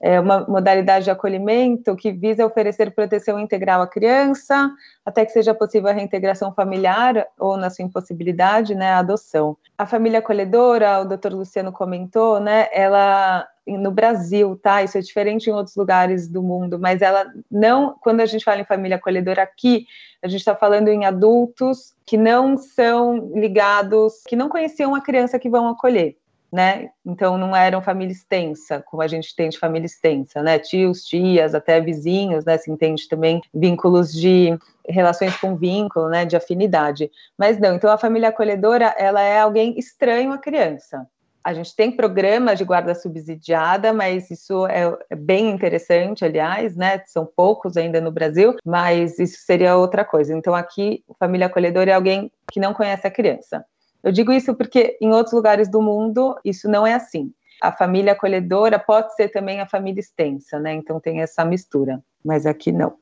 é uma modalidade de acolhimento que visa oferecer proteção integral à criança, até que seja possível a reintegração familiar ou, na sua impossibilidade, né, a adoção. A família acolhedora, o doutor Luciano comentou, né, ela no Brasil, tá? Isso é diferente em outros lugares do mundo, mas ela não, quando a gente fala em família acolhedora aqui, a gente está falando em adultos que não são ligados, que não conheciam a criança que vão acolher né? Então não eram família extensa, como a gente tem de família extensa, né? Tios, tias, até vizinhos, né? Se entende também vínculos de relações com vínculo, né? De afinidade. Mas não, então a família acolhedora, ela é alguém estranho à criança. A gente tem programas de guarda subsidiada, mas isso é, é bem interessante, aliás, né? São poucos ainda no Brasil, mas isso seria outra coisa. Então aqui, família acolhedora é alguém que não conhece a criança. Eu digo isso porque em outros lugares do mundo isso não é assim. A família acolhedora pode ser também a família extensa, né? Então tem essa mistura, mas aqui não.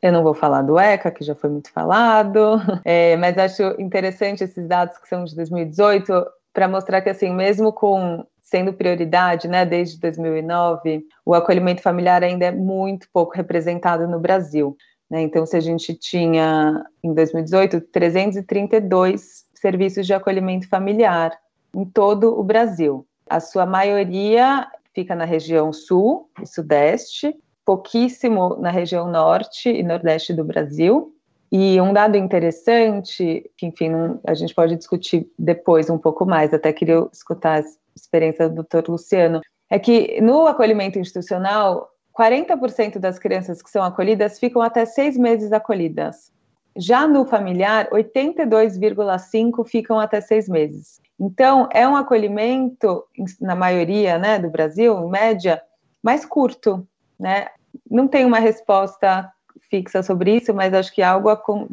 Eu não vou falar do ECA, que já foi muito falado, [LAUGHS] é, mas acho interessante esses dados que são de 2018 para mostrar que, assim, mesmo com sendo prioridade, né, desde 2009, o acolhimento familiar ainda é muito pouco representado no Brasil. Né? Então, se a gente tinha em 2018 332 serviços de acolhimento familiar em todo o Brasil. A sua maioria fica na região sul e sudeste, pouquíssimo na região norte e nordeste do Brasil. E um dado interessante, que enfim, a gente pode discutir depois um pouco mais, até queria escutar a experiência do Dr. Luciano, é que no acolhimento institucional, 40% das crianças que são acolhidas ficam até seis meses acolhidas. Já no familiar, 82,5 ficam até seis meses. Então, é um acolhimento, na maioria né, do Brasil, em média, mais curto. Né? Não tem uma resposta fixa sobre isso, mas acho que algo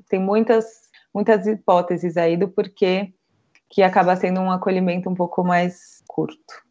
tem muitas, muitas hipóteses aí do porquê que acaba sendo um acolhimento um pouco mais curto.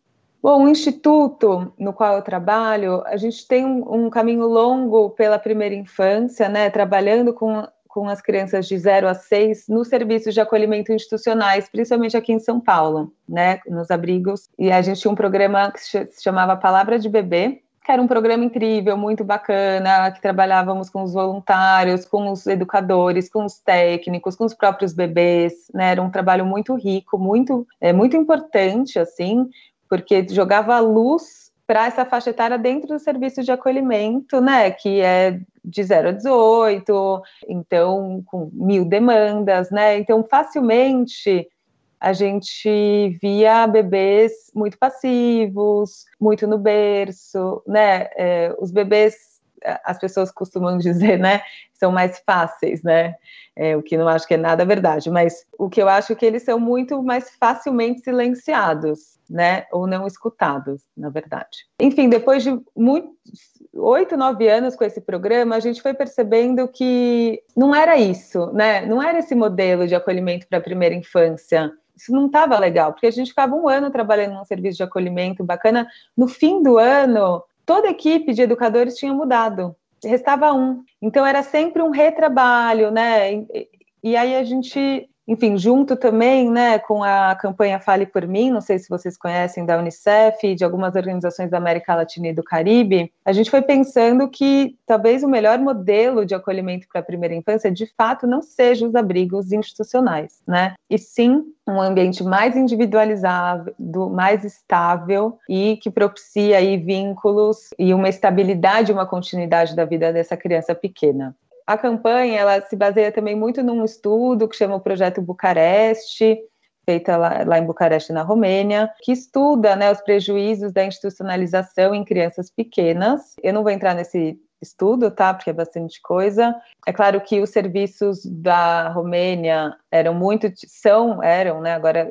Bom, o instituto no qual eu trabalho, a gente tem um, um caminho longo pela primeira infância, né, trabalhando com com as crianças de 0 a 6 nos serviços de acolhimento institucionais, principalmente aqui em São Paulo, né, nos abrigos. E a gente tinha um programa que se chamava Palavra de Bebê, que era um programa incrível, muito bacana, que trabalhávamos com os voluntários, com os educadores, com os técnicos, com os próprios bebês, né? Era um trabalho muito rico, muito, é, muito importante, assim, porque jogava luz para essa faixa etária dentro do serviço de acolhimento, né? Que é de 0 a 18, então com mil demandas, né? Então, facilmente a gente via bebês muito passivos, muito no berço, né? É, os bebês, as pessoas costumam dizer, né? São mais fáceis, né? É, o que não acho que é nada verdade, mas o que eu acho é que eles são muito mais facilmente silenciados, né? Ou não escutados, na verdade. Enfim, depois de muitos oito, nove anos com esse programa, a gente foi percebendo que não era isso, né? Não era esse modelo de acolhimento para a primeira infância. Isso não estava legal, porque a gente ficava um ano trabalhando num serviço de acolhimento bacana. No fim do ano, toda a equipe de educadores tinha mudado. Restava um. Então era sempre um retrabalho, né? E, aí a gente enfim, junto também né, com a campanha Fale por Mim, não sei se vocês conhecem da Unicef de algumas organizações da América Latina e do Caribe, a gente foi pensando que talvez o melhor modelo de acolhimento para a primeira infância, de fato, não seja os abrigos institucionais, né? E sim um ambiente mais individualizado, mais estável e que propicia aí vínculos e uma estabilidade, uma continuidade da vida dessa criança pequena a campanha ela se baseia também muito num estudo que chama o Projeto Bucareste, feita lá, lá, em Bucareste, na Romênia, que estuda né, os prejuízos da institucionalização em crianças pequenas. Eu não vou entrar nesse estudo, tá? Porque é bastante coisa. É claro que os serviços da Romênia eram muito, são, eram, né? Agora,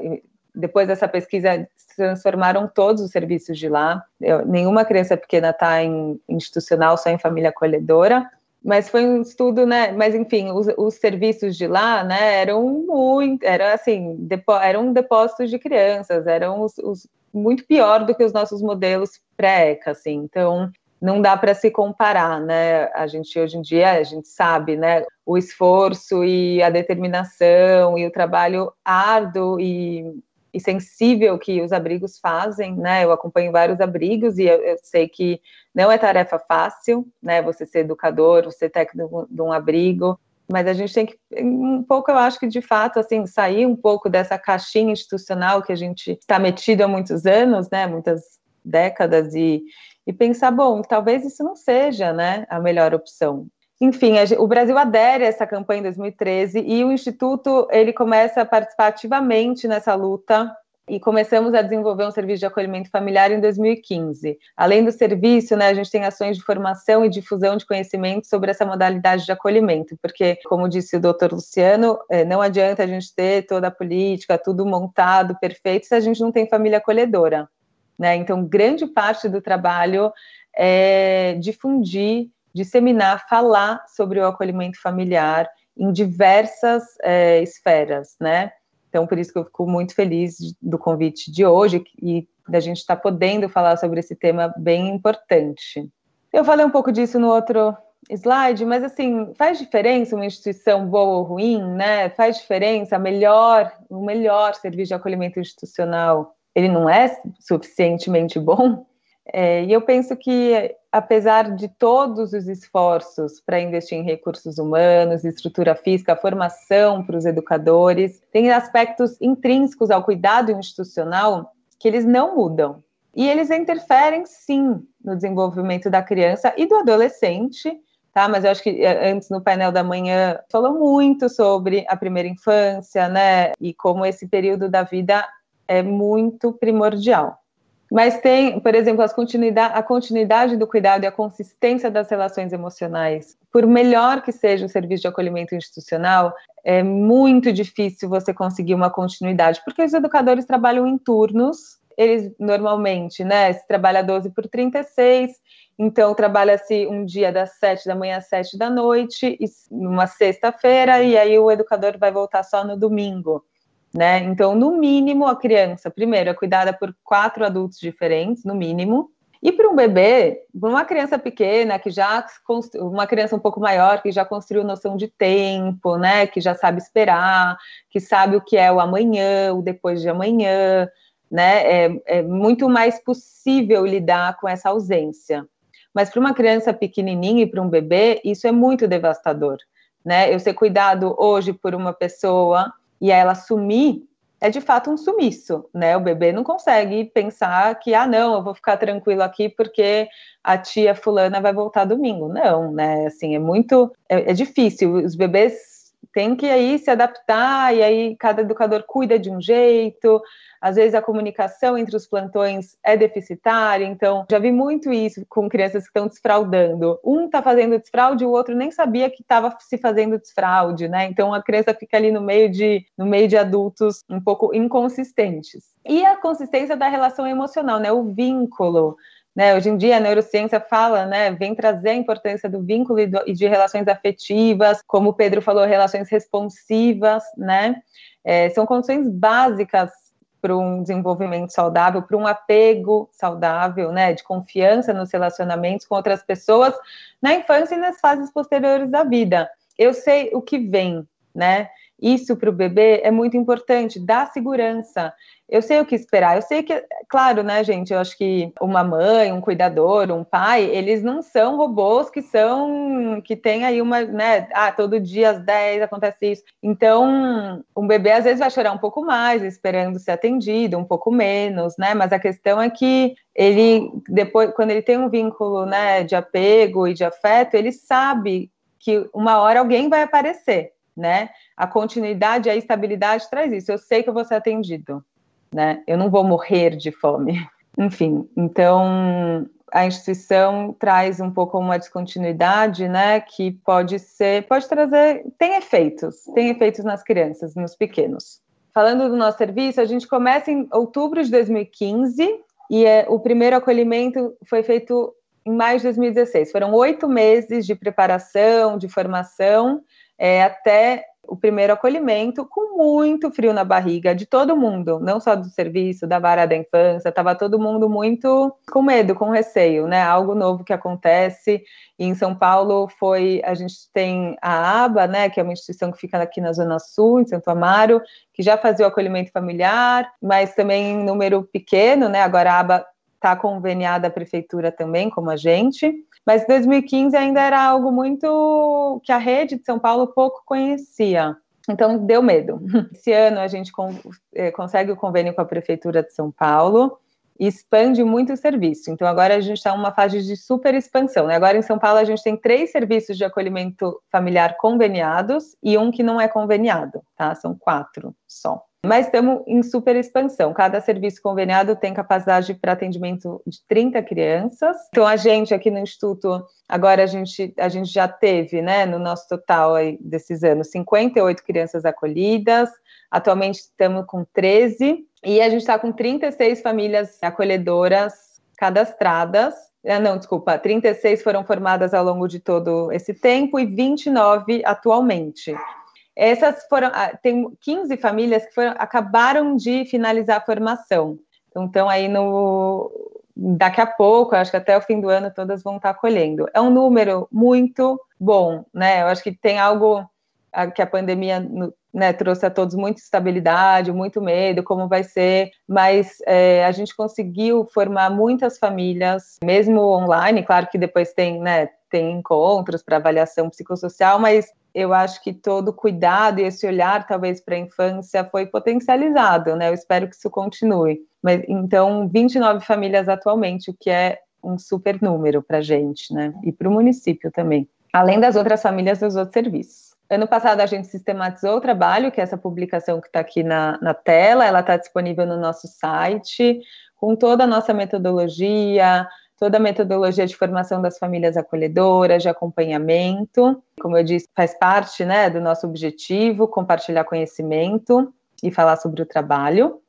depois dessa pesquisa, se transformaram todos os serviços de lá. Eu, nenhuma criança pequena está em institucional, só em família acolhedora mas foi um estudo, né? Mas enfim, os, os serviços de lá, né, eram muito, era assim, depo, eram depósitos de crianças, eram os, os, muito pior do que os nossos modelos pré-ECA, assim. Então, não dá para se comparar, né? A gente hoje em dia a gente sabe, né? O esforço e a determinação e o trabalho árduo e, e sensível que os abrigos fazem, né? Eu acompanho vários abrigos e eu, eu, sei que não é tarefa fácil, né? Você ser educador, você ser técnico de um abrigo, mas a gente tem que um pouco, eu acho que de fato, assim, sair um pouco dessa caixinha institucional que a gente está metido há muitos anos, né? Muitas décadas e e pensar, bom, talvez isso não seja né, a melhor opção. Enfim, o Brasil adere a essa campanha em 2013 e o Instituto ele começa a participar ativamente nessa luta e começamos a desenvolver um serviço de acolhimento familiar em 2015. Além do serviço, né, a gente tem ações de formação e difusão de conhecimento sobre essa modalidade de acolhimento, porque, como disse o doutor Luciano, é, não adianta a gente ter toda a política, tudo montado, perfeito, se a gente não tem família acolhedora. Né? Então, grande parte do trabalho é difundir, disseminar, falar sobre o acolhimento familiar em diversas é, esferas, né? Então, por isso que eu fico muito feliz do convite de hoje e da gente estar tá podendo falar sobre esse tema bem importante. Eu falei um pouco disso no outro slide, mas assim, faz diferença uma instituição boa ou ruim, né? Faz diferença melhor, o melhor serviço de acolhimento institucional ele não é suficientemente bom. É, e eu penso que, apesar de todos os esforços para investir em recursos humanos, estrutura física, formação para os educadores, tem aspectos intrínsecos ao cuidado institucional que eles não mudam. E eles interferem, sim, no desenvolvimento da criança e do adolescente, tá? Mas eu acho que é, antes no painel da manhã falou muito sobre a primeira infância, né? E como esse período da vida é muito primordial. Mas tem, por exemplo, continuidade, a continuidade do cuidado e a consistência das relações emocionais. Por melhor que seja o serviço de acolhimento institucional, é muito difícil você conseguir uma continuidade, porque os educadores trabalham em turnos, eles normalmente, né, se trabalha 12 por 36, então trabalha-se um dia das 7 da manhã às 7 da noite, numa sexta-feira, e aí o educador vai voltar só no domingo né? Então, no mínimo, a criança, primeiro, é cuidada por quatro adultos diferentes, no mínimo. E para um bebê, para uma criança pequena que já uma criança um pouco maior que já construiu noção de tempo, né, que já sabe esperar, que sabe o que é o amanhã, o depois de amanhã, né, é, é muito mais possível lidar com essa ausência. Mas para uma criança pequenininha e para um bebê, isso é muito devastador, né? Eu ser cuidado hoje por uma pessoa e ela sumir, é de fato um sumiço, né? O bebê não consegue pensar que, ah, não, eu vou ficar tranquilo aqui porque a tia fulana vai voltar domingo. Não, né? Assim, é muito, é, é difícil. Os bebês têm que aí se adaptar e aí cada educador cuida de um jeito às vezes a comunicação entre os plantões é deficitária, então já vi muito isso com crianças que estão desfraudando. Um está fazendo desfraude, o outro nem sabia que estava se fazendo desfraude, né? Então a criança fica ali no meio de no meio de adultos um pouco inconsistentes. E a consistência da relação emocional, né? O vínculo. Né, hoje em dia a neurociência fala, né, vem trazer a importância do vínculo e, do, e de relações afetivas, como o Pedro falou, relações responsivas, né, é, são condições básicas para um desenvolvimento saudável, para um apego saudável, né, de confiança nos relacionamentos com outras pessoas na infância e nas fases posteriores da vida. Eu sei o que vem, né? Isso para o bebê é muito importante, dá segurança. Eu sei o que esperar. Eu sei que, claro, né, gente? Eu acho que uma mãe, um cuidador, um pai, eles não são robôs que são que tem aí uma, né? Ah, todo dia às 10 acontece isso. Então, um bebê às vezes vai chorar um pouco mais, esperando ser atendido, um pouco menos, né? Mas a questão é que ele depois, quando ele tem um vínculo, né, de apego e de afeto, ele sabe que uma hora alguém vai aparecer né? A continuidade a estabilidade traz isso. Eu sei que eu vou ser atendido, né? Eu não vou morrer de fome. [LAUGHS] Enfim, então a instituição traz um pouco uma descontinuidade, né? Que pode ser, pode trazer, tem efeitos, tem efeitos nas crianças, nos pequenos. Falando do nosso serviço, a gente começa em outubro de 2015 e é, o primeiro acolhimento foi feito em maio de 2016. Foram oito meses de preparação, de formação, é, até o primeiro acolhimento com muito frio na barriga de todo mundo, não só do serviço, da vara da infância, estava todo mundo muito com medo, com receio, né? Algo novo que acontece. E em São Paulo foi, a gente tem a ABA, né, que é uma instituição que fica aqui na Zona Sul, em Santo Amaro, que já fazia o acolhimento familiar, mas também em número pequeno, né? Agora a ABA está conveniada a prefeitura também, como a gente. Mas 2015 ainda era algo muito que a rede de São Paulo pouco conhecia. Então deu medo. [LAUGHS] Esse ano a gente eh, consegue o convênio com a prefeitura de São Paulo e expande muito o serviço. Então agora a gente está uma fase de super expansão. Né? Agora em São Paulo a gente tem três serviços de acolhimento familiar conveniados e um que não é conveniado, tá? São quatro só. Mas estamos em super expansão. Cada serviço conveniado tem capacidade para atendimento de 30 crianças. Então, a gente aqui no Instituto, agora a gente, a gente já teve, né, no nosso total aí desses anos, 58 crianças acolhidas. Atualmente estamos com 13 e a gente está com 36 famílias acolhedoras cadastradas. Ah, não, desculpa, 36 foram formadas ao longo de todo esse tempo e 29 atualmente. Essas foram, ah, tem 15 famílias que foram, acabaram de finalizar a formação. Então, estão aí no. Daqui a pouco, acho que até o fim do ano, todas vão estar colhendo. É um número muito bom, né? Eu acho que tem algo que a pandemia né, trouxe a todos muita estabilidade, muito medo, como vai ser, mas é, a gente conseguiu formar muitas famílias, mesmo online, claro que depois tem, né, tem encontros para avaliação psicossocial, mas eu acho que todo cuidado e esse olhar, talvez, para a infância foi potencializado, né? Eu espero que isso continue. Mas então, 29 famílias atualmente, o que é um super número para a gente, né? E para o município também. Além das outras famílias dos outros serviços. Ano passado a gente sistematizou o trabalho, que é essa publicação que está aqui na, na tela, ela está disponível no nosso site, com toda a nossa metodologia, toda a metodologia de formação das famílias acolhedoras, de acompanhamento. Como eu disse, faz parte né, do nosso objetivo compartilhar conhecimento e falar sobre o trabalho.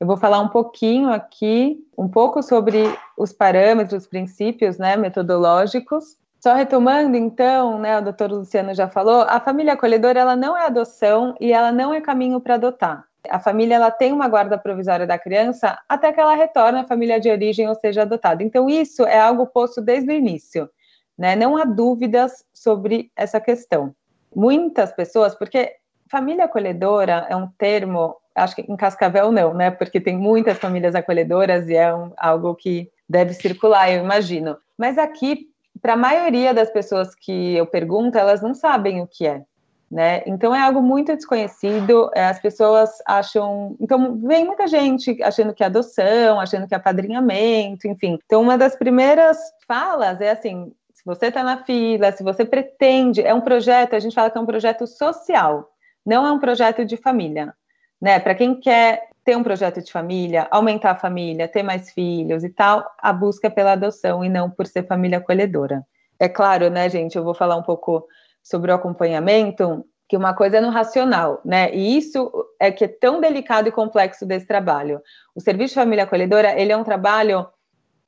Eu vou falar um pouquinho aqui, um pouco sobre os parâmetros, os princípios né, metodológicos. Só retomando, então, né, o doutor Luciano já falou, a família acolhedora ela não é adoção e ela não é caminho para adotar a família ela tem uma guarda provisória da criança até que ela retorne à família de origem ou seja adotada. Então, isso é algo posto desde o início. Né? Não há dúvidas sobre essa questão. Muitas pessoas, porque família acolhedora é um termo, acho que em Cascavel não, né? Porque tem muitas famílias acolhedoras e é um, algo que deve circular, eu imagino. Mas aqui, para a maioria das pessoas que eu pergunto, elas não sabem o que é né? Então é algo muito desconhecido. É, as pessoas acham, então vem muita gente achando que é adoção, achando que é apadrinhamento, enfim. Então uma das primeiras falas é assim: se você está na fila, se você pretende, é um projeto. A gente fala que é um projeto social, não é um projeto de família, né? Para quem quer ter um projeto de família, aumentar a família, ter mais filhos e tal, a busca pela adoção e não por ser família acolhedora. É claro, né, gente? Eu vou falar um pouco sobre o acompanhamento, que uma coisa é no racional, né? E isso é que é tão delicado e complexo desse trabalho. O serviço de família acolhedora, ele é um trabalho,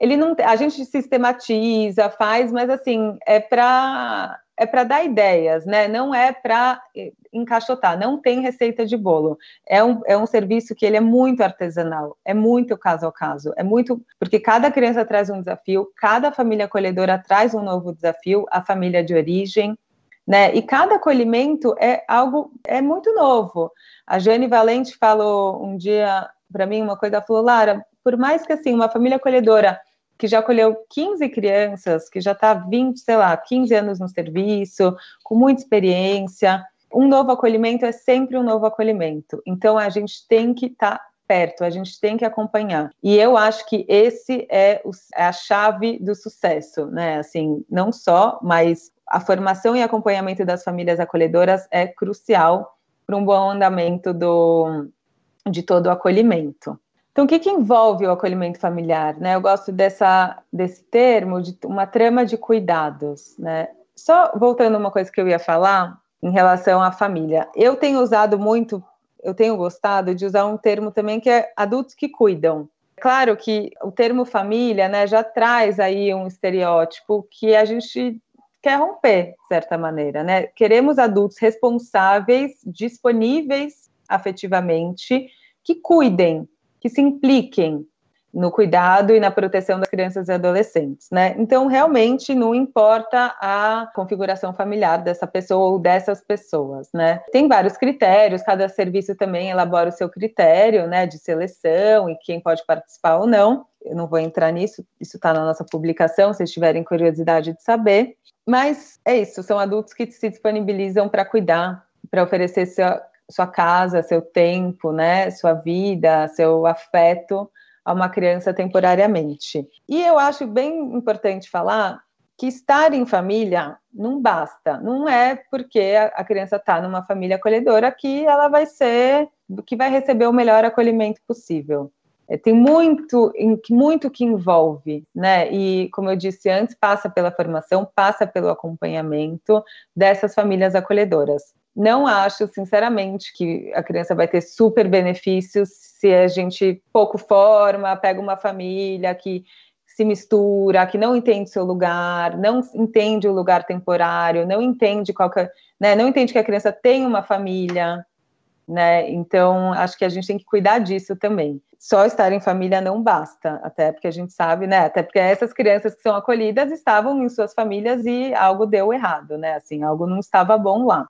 ele não, a gente sistematiza, faz, mas assim é para é para dar ideias, né? Não é para encaixotar, não tem receita de bolo. É um, é um serviço que ele é muito artesanal, é muito caso a caso, é muito porque cada criança traz um desafio, cada família acolhedora traz um novo desafio, a família de origem, né? E cada acolhimento é algo é muito novo. A Jane Valente falou um dia para mim uma coisa, ela falou, Lara, por mais que assim, uma família acolhedora que já acolheu 15 crianças, que já está 20, sei lá, 15 anos no serviço, com muita experiência, um novo acolhimento é sempre um novo acolhimento. Então a gente tem que estar tá perto, a gente tem que acompanhar. E eu acho que esse é, o, é a chave do sucesso, né? Assim, não só, mas a formação e acompanhamento das famílias acolhedoras é crucial para um bom andamento do, de todo o acolhimento. Então, o que, que envolve o acolhimento familiar? Né? Eu gosto dessa, desse termo, de uma trama de cuidados. Né? Só voltando a uma coisa que eu ia falar em relação à família. Eu tenho usado muito, eu tenho gostado de usar um termo também que é adultos que cuidam Claro que o termo família, né, já traz aí um estereótipo que a gente quer romper, de certa maneira, né? Queremos adultos responsáveis, disponíveis afetivamente, que cuidem, que se impliquem no cuidado e na proteção das crianças e adolescentes, né? Então, realmente não importa a configuração familiar dessa pessoa ou dessas pessoas, né? Tem vários critérios, cada serviço também elabora o seu critério, né, de seleção e quem pode participar ou não. Eu não vou entrar nisso, isso está na nossa publicação, se vocês tiverem curiosidade de saber. Mas é isso, são adultos que se disponibilizam para cuidar, para oferecer sua, sua casa, seu tempo, né, sua vida, seu afeto a uma criança temporariamente. E eu acho bem importante falar que estar em família não basta, não é porque a criança está numa família acolhedora que ela vai ser, que vai receber o melhor acolhimento possível. É, tem muito, muito que envolve, né? E como eu disse antes, passa pela formação, passa pelo acompanhamento dessas famílias acolhedoras. Não acho, sinceramente, que a criança vai ter super benefícios se a gente pouco forma, pega uma família que se mistura, que não entende seu lugar, não entende o lugar temporário, não entende qual que, né, não entende que a criança tem uma família, né? Então, acho que a gente tem que cuidar disso também. Só estar em família não basta, até porque a gente sabe, né? Até porque essas crianças que são acolhidas estavam em suas famílias e algo deu errado, né? Assim, algo não estava bom lá.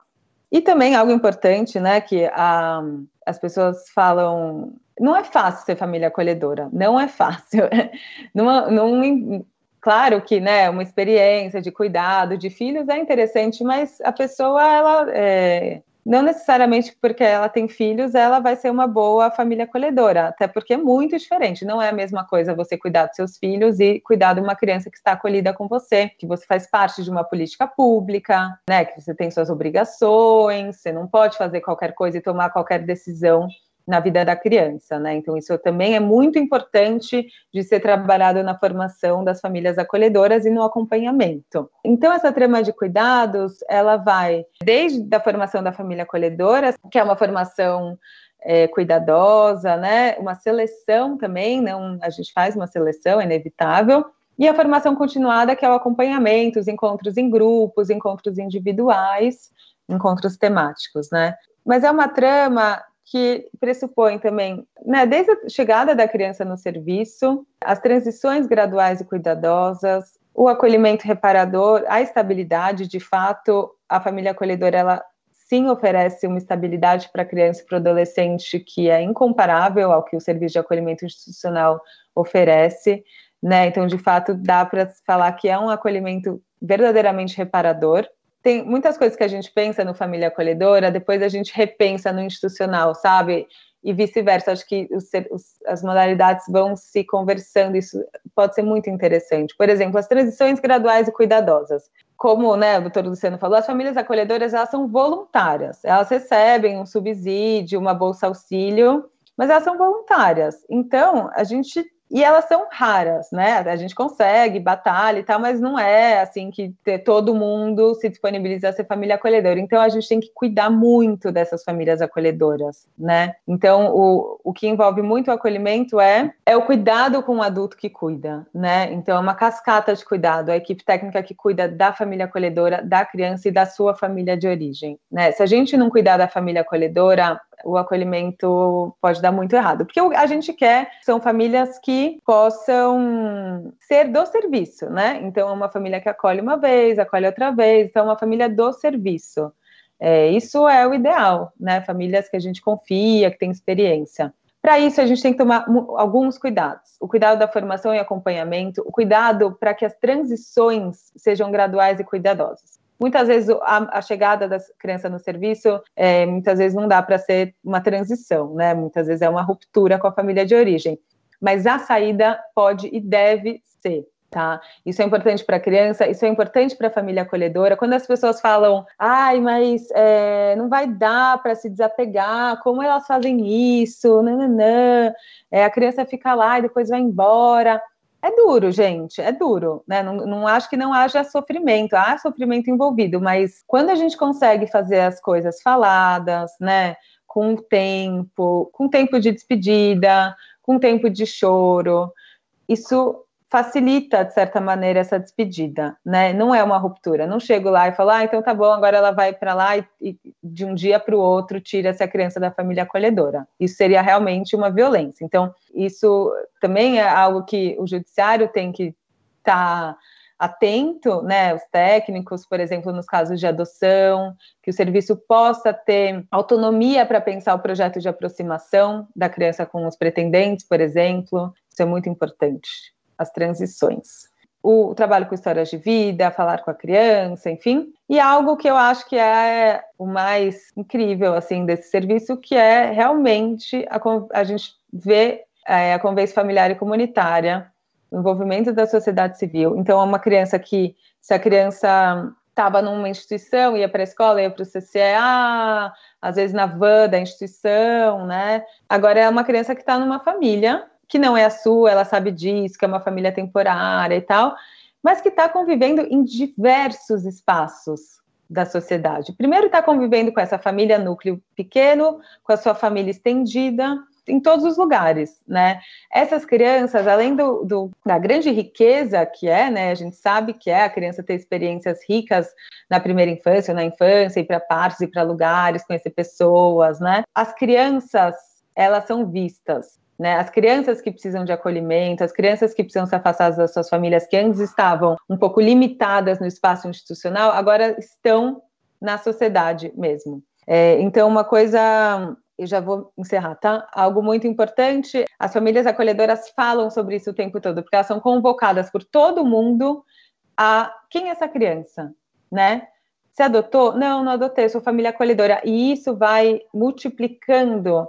E também algo importante, né, que a, as pessoas falam, não é fácil ser família acolhedora, não é fácil. [LAUGHS] não, não, claro que, né, uma experiência de cuidado de filhos é interessante, mas a pessoa, ela, é, não necessariamente porque ela tem filhos, ela vai ser uma boa família acolhedora, até porque é muito diferente. Não é a mesma coisa você cuidar dos seus filhos e cuidar de uma criança que está acolhida com você, que você faz parte de uma política pública, né? Que você tem suas obrigações, você não pode fazer qualquer coisa e tomar qualquer decisão na vida da criança, né? Então, isso também é muito importante de ser trabalhado na formação das famílias acolhedoras e no acompanhamento. Então, essa trama de cuidados, ela vai desde a formação da família acolhedora, que é uma formação é, cuidadosa, né? Uma seleção também, não, a gente faz uma seleção, é inevitável, e a formação continuada, que é o acompanhamento, os encontros em grupos, encontros individuais, encontros temáticos, né? Mas é uma trama que pressupõe também, né, desde a chegada da criança no serviço, as transições graduais e cuidadosas, o acolhimento reparador, a estabilidade, de fato, a família acolhedora, ela sim oferece uma estabilidade para a criança e para o adolescente que é incomparável ao que o serviço de acolhimento institucional oferece, né? Então, de fato, dá para falar que é um acolhimento verdadeiramente reparador, tem muitas coisas que a gente pensa no família acolhedora, depois a gente repensa no institucional, sabe? E vice-versa. Acho que os, os, as modalidades vão se conversando, isso pode ser muito interessante. Por exemplo, as transições graduais e cuidadosas. Como né, o doutor Luciano falou, as famílias acolhedoras elas são voluntárias, elas recebem um subsídio, uma bolsa auxílio, mas elas são voluntárias. Então, a gente e elas são raras, né? A gente consegue, batalha e tal, mas não é assim que todo mundo se disponibiliza a ser família acolhedora. Então a gente tem que cuidar muito dessas famílias acolhedoras, né? Então o, o que envolve muito o acolhimento é, é o cuidado com o adulto que cuida, né? Então é uma cascata de cuidado, a equipe técnica que cuida da família acolhedora, da criança e da sua família de origem, né? Se a gente não cuidar da família acolhedora, o acolhimento pode dar muito errado. Porque a gente quer são famílias que possam ser do serviço, né? Então, é uma família que acolhe uma vez, acolhe outra vez, então, é uma família do serviço. É, isso é o ideal, né? Famílias que a gente confia, que tem experiência. Para isso, a gente tem que tomar alguns cuidados. O cuidado da formação e acompanhamento, o cuidado para que as transições sejam graduais e cuidadosas. Muitas vezes a, a chegada da criança no serviço, é, muitas vezes não dá para ser uma transição, né? Muitas vezes é uma ruptura com a família de origem. Mas a saída pode e deve ser. Tá? Isso é importante para a criança, isso é importante para a família acolhedora. Quando as pessoas falam, ai, mas é, não vai dar para se desapegar, como elas fazem isso? Nananã. É, a criança fica lá e depois vai embora. É duro, gente, é duro, né? Não, não acho que não haja sofrimento, há sofrimento envolvido, mas quando a gente consegue fazer as coisas faladas, né? Com tempo, com tempo de despedida, com tempo de choro. Isso facilita, de certa maneira, essa despedida, né? Não é uma ruptura. Não chego lá e falo, ah, então tá bom, agora ela vai para lá e, e, de um dia para o outro tira-se a criança da família acolhedora. Isso seria realmente uma violência. Então, isso também é algo que o judiciário tem que estar tá atento, né? Os técnicos, por exemplo, nos casos de adoção, que o serviço possa ter autonomia para pensar o projeto de aproximação da criança com os pretendentes, por exemplo. Isso é muito importante as transições. O trabalho com histórias de vida, falar com a criança, enfim. E algo que eu acho que é o mais incrível, assim, desse serviço, que é realmente a, a gente vê é, a convivência familiar e comunitária, o envolvimento da sociedade civil. Então, é uma criança que, se a criança estava numa instituição, ia para a escola, ia para o CCA, às vezes na van da instituição, né? Agora é uma criança que está numa família que não é a sua, ela sabe disso, que é uma família temporária e tal, mas que está convivendo em diversos espaços da sociedade. Primeiro está convivendo com essa família núcleo pequeno, com a sua família estendida, em todos os lugares, né? Essas crianças, além do, do, da grande riqueza que é, né? A gente sabe que é a criança ter experiências ricas na primeira infância, na infância, ir para partes, ir para lugares, conhecer pessoas, né? As crianças, elas são vistas né? As crianças que precisam de acolhimento, as crianças que precisam ser afastadas das suas famílias, que antes estavam um pouco limitadas no espaço institucional, agora estão na sociedade mesmo. É, então, uma coisa e já vou encerrar, tá? Algo muito importante, as famílias acolhedoras falam sobre isso o tempo todo, porque elas são convocadas por todo mundo a quem é essa criança, né? Você adotou? Não, não adotei, sou família acolhedora. E isso vai multiplicando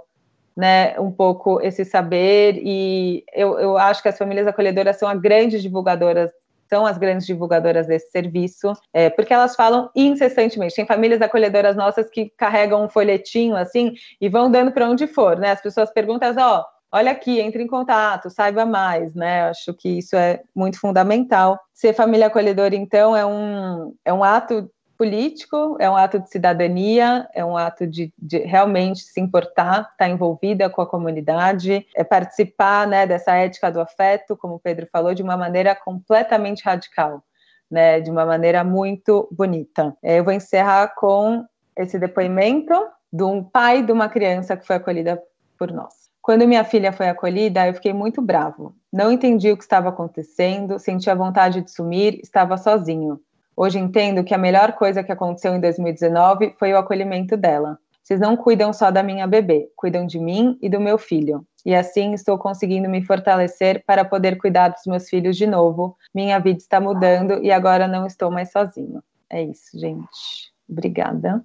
né, um pouco esse saber e eu, eu acho que as famílias acolhedoras são as grandes divulgadoras são as grandes divulgadoras desse serviço, é, porque elas falam incessantemente. Tem famílias acolhedoras nossas que carregam um folhetinho assim e vão dando para onde for, né? As pessoas perguntam, ó, olha aqui, entre em contato, saiba mais, né? Acho que isso é muito fundamental. Ser família acolhedora, então, é um, é um ato político, é um ato de cidadania, é um ato de, de realmente se importar, estar tá envolvida com a comunidade, é participar né, dessa ética do afeto, como o Pedro falou, de uma maneira completamente radical, né, de uma maneira muito bonita. É, eu vou encerrar com esse depoimento de um pai de uma criança que foi acolhida por nós. Quando minha filha foi acolhida, eu fiquei muito bravo. Não entendi o que estava acontecendo, senti a vontade de sumir, estava sozinho. Hoje entendo que a melhor coisa que aconteceu em 2019 foi o acolhimento dela. Vocês não cuidam só da minha bebê, cuidam de mim e do meu filho. E assim estou conseguindo me fortalecer para poder cuidar dos meus filhos de novo. Minha vida está mudando e agora não estou mais sozinho. É isso, gente. Obrigada.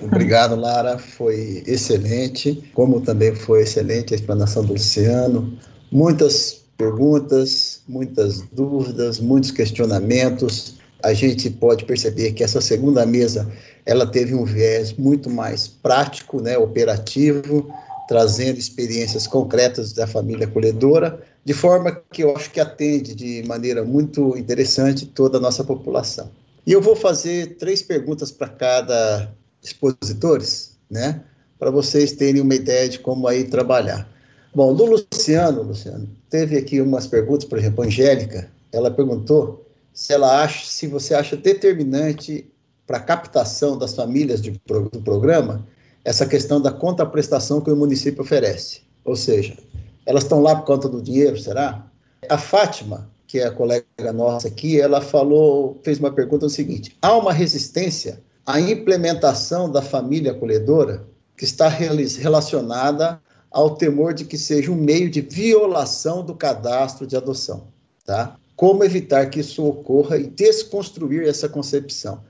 Obrigado, Lara. Foi excelente. Como também foi excelente a explanação do Luciano. Muitas perguntas, muitas dúvidas, muitos questionamentos a gente pode perceber que essa segunda mesa ela teve um viés muito mais prático, né, operativo, trazendo experiências concretas da família acolhedora, de forma que eu acho que atende de maneira muito interessante toda a nossa população. E eu vou fazer três perguntas para cada expositores, né, para vocês terem uma ideia de como aí trabalhar. Bom, do Luciano, Luciano, teve aqui umas perguntas, por exemplo, a Angélica, ela perguntou se ela acha, se você acha determinante para a captação das famílias de, do programa essa questão da contraprestação que o município oferece. Ou seja, elas estão lá por conta do dinheiro, será? A Fátima, que é a colega nossa aqui, ela falou, fez uma pergunta o seguinte: há uma resistência à implementação da família acolhedora que está relacionada ao temor de que seja um meio de violação do cadastro de adoção, tá? Como evitar que isso ocorra e desconstruir essa concepção.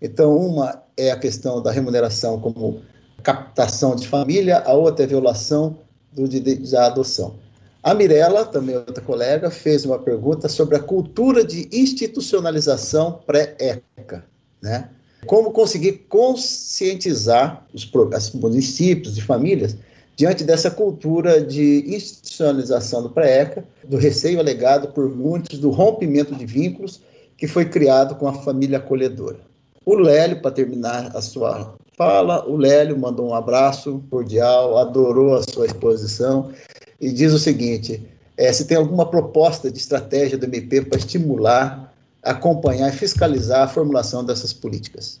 Então, uma é a questão da remuneração como captação de família, a outra é a violação do da adoção. A Mirella, também outra colega, fez uma pergunta sobre a cultura de institucionalização pré-ECA, né? Como conseguir conscientizar os, os municípios e famílias diante dessa cultura de institucionalização do pré-ECA, do receio alegado por muitos do rompimento de vínculos que foi criado com a família acolhedora. O Lélio, para terminar a sua fala, o Lélio mandou um abraço cordial, adorou a sua exposição. e diz o seguinte: é, se tem alguma proposta de estratégia do MP para estimular, acompanhar e fiscalizar a formulação dessas políticas.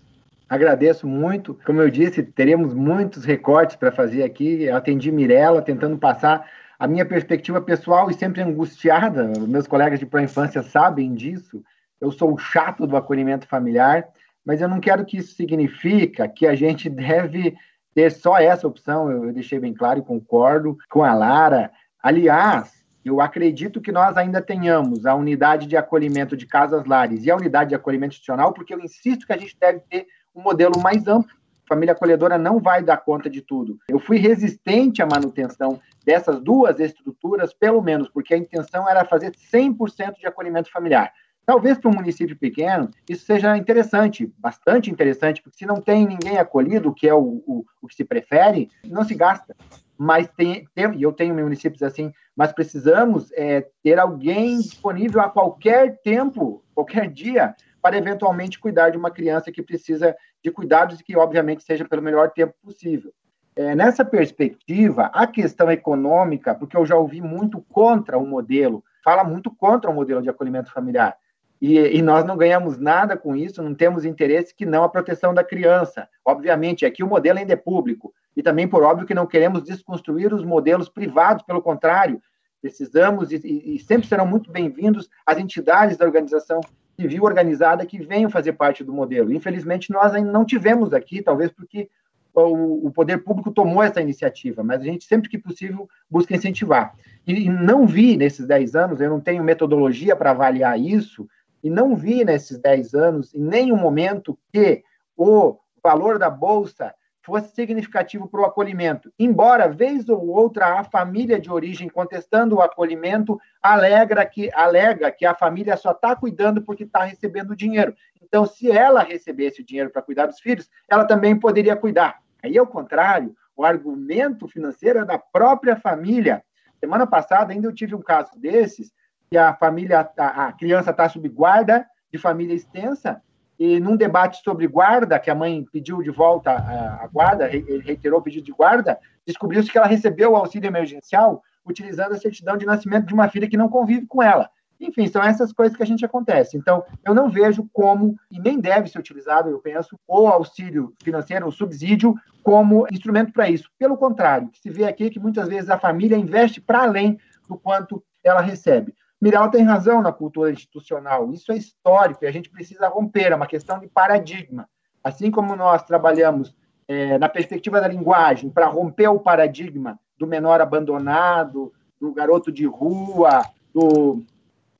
Agradeço muito. Como eu disse, teremos muitos recortes para fazer aqui. Eu atendi Mirella, tentando passar a minha perspectiva pessoal e sempre angustiada. Meus colegas de pró-infância sabem disso. Eu sou o chato do acolhimento familiar, mas eu não quero que isso signifique que a gente [LAUGHS] deve ter só essa opção. Eu deixei bem claro e concordo com a Lara. Aliás, eu acredito que nós ainda tenhamos a unidade de acolhimento de casas lares e a unidade de acolhimento institucional, porque eu insisto que a gente deve ter um modelo mais amplo. Família acolhedora não vai dar conta de tudo. Eu fui resistente à manutenção dessas duas estruturas, pelo menos, porque a intenção era fazer 100% de acolhimento familiar. Talvez para um município pequeno isso seja interessante, bastante interessante, porque se não tem ninguém acolhido, que é o, o, o que se prefere, não se gasta mas tem, tem, eu tenho municípios assim, mas precisamos é, ter alguém disponível a qualquer tempo, qualquer dia, para eventualmente cuidar de uma criança que precisa de cuidados e que, obviamente, seja pelo melhor tempo possível. É, nessa perspectiva, a questão econômica, porque eu já ouvi muito contra o modelo, fala muito contra o modelo de acolhimento familiar. E, e, nós não ganhamos nada com isso, não temos interesse que não a proteção da criança. Obviamente, aqui o modelo ainda é público, e também, por óbvio, que não queremos desconstruir os modelos privados, pelo contrário, precisamos e, e sempre serão muito bem-vindos as entidades da organização civil organizada que venham fazer parte do modelo. Infelizmente, nós ainda não tivemos aqui, talvez porque o, poder público tomou essa iniciativa, mas a gente, sempre que possível, busca incentivar. E não vi nesses 10 anos, eu não tenho metodologia para avaliar isso, e não vi nesses 10 anos, em nenhum momento, que o valor da bolsa fosse significativo para o acolhimento. Embora, vez ou outra, a família de origem contestando o acolhimento alega que, alega que a família só está cuidando porque está recebendo dinheiro. Então, se ela recebesse o dinheiro para cuidar dos filhos, ela também poderia cuidar. Aí, ao contrário, o argumento financeiro é da própria família. Semana passada, ainda eu tive um caso desses, que a família, a, a criança está sob guarda de família extensa, e num debate sobre guarda, que a mãe pediu de volta a, guarda, ele reiterou o pedido de guarda, descobriu-se que ela recebeu o auxílio emergencial utilizando a certidão de nascimento de uma filha que não convive com ela. Enfim, são essas coisas que a gente acontece. Então, eu não vejo como, e nem deve ser utilizado, eu penso, o auxílio financeiro, o subsídio, como instrumento para isso. Pelo contrário, se vê aqui que muitas vezes a família investe para além do quanto ela recebe. Miral tem razão na cultura institucional, isso é histórico e a gente precisa romper, é uma questão de paradigma. Assim como nós trabalhamos é, na perspectiva da linguagem para romper o paradigma do menor abandonado, do garoto de rua, do.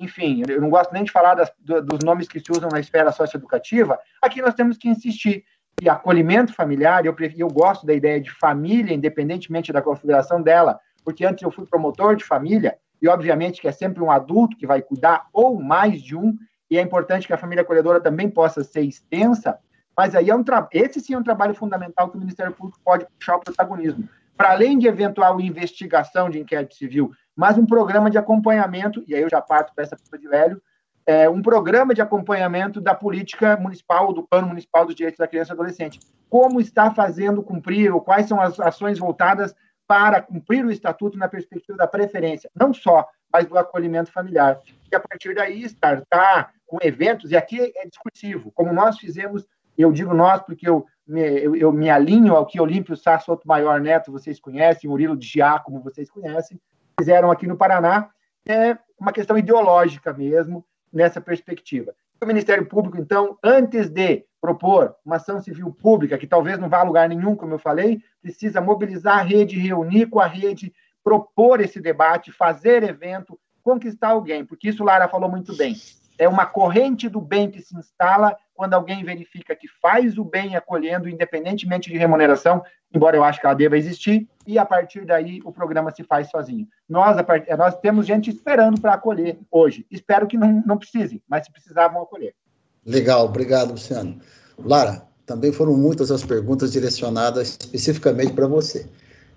Enfim, eu não gosto nem de falar das, dos nomes que se usam na esfera socioeducativa, aqui nós temos que insistir. E acolhimento familiar, eu, eu gosto da ideia de família, independentemente da configuração dela, porque antes eu fui promotor de família, e obviamente que é sempre um adulto que vai cuidar, ou mais de um, e é importante que a família acolhedora também possa ser extensa, mas aí é um esse sim é um trabalho fundamental que o Ministério Público pode puxar o protagonismo. Para além de eventual investigação de inquérito civil, mas um programa de acompanhamento, e aí eu já parto para essa pergunta de Lélio, é, um programa de acompanhamento da política municipal, do Plano Municipal dos Direitos da Criança e Adolescente. Como está fazendo cumprir, ou quais são as ações voltadas para cumprir o estatuto na perspectiva da preferência, não só, mas do acolhimento familiar. E a partir daí, startar com eventos, e aqui é discursivo, como nós fizemos, eu digo nós porque eu me, eu, eu me alinho ao que Olímpio Sá Soto Maior Neto, vocês conhecem, Murilo de Giacomo, vocês conhecem, fizeram aqui no Paraná, é uma questão ideológica mesmo, nessa perspectiva. O Ministério Público, então, antes de propor uma ação civil pública, que talvez não vá a lugar nenhum, como eu falei, precisa mobilizar a rede, reunir com a rede, propor esse debate, fazer evento, conquistar alguém, porque isso Lara falou muito bem. É uma corrente do bem que se instala quando alguém verifica que faz o bem acolhendo, independentemente de remuneração, embora eu acho que ela deva existir, e a partir daí o programa se faz sozinho. Nós, part... nós temos gente esperando para acolher hoje. Espero que não, não precisem, mas se precisar, vão acolher. Legal, obrigado, Luciano. Lara, também foram muitas as perguntas direcionadas especificamente para você.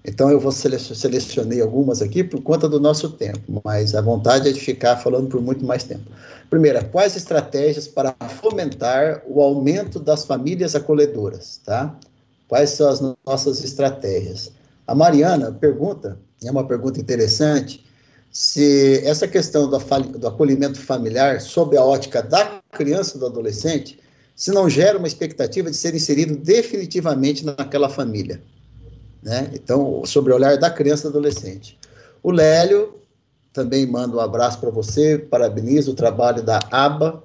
Então eu vou selecionei algumas aqui por conta do nosso tempo, mas a vontade é de ficar falando por muito mais tempo. Primeira, quais estratégias para fomentar o aumento das famílias acolhedoras, tá? Quais são as nossas estratégias? A Mariana pergunta é uma pergunta interessante, se essa questão do, do acolhimento familiar, sob a ótica da criança do adolescente, se não gera uma expectativa de ser inserido definitivamente naquela família. Né? Então, sobre o olhar da criança e do adolescente. O Lélio também manda um abraço para você, parabenizo o trabalho da ABA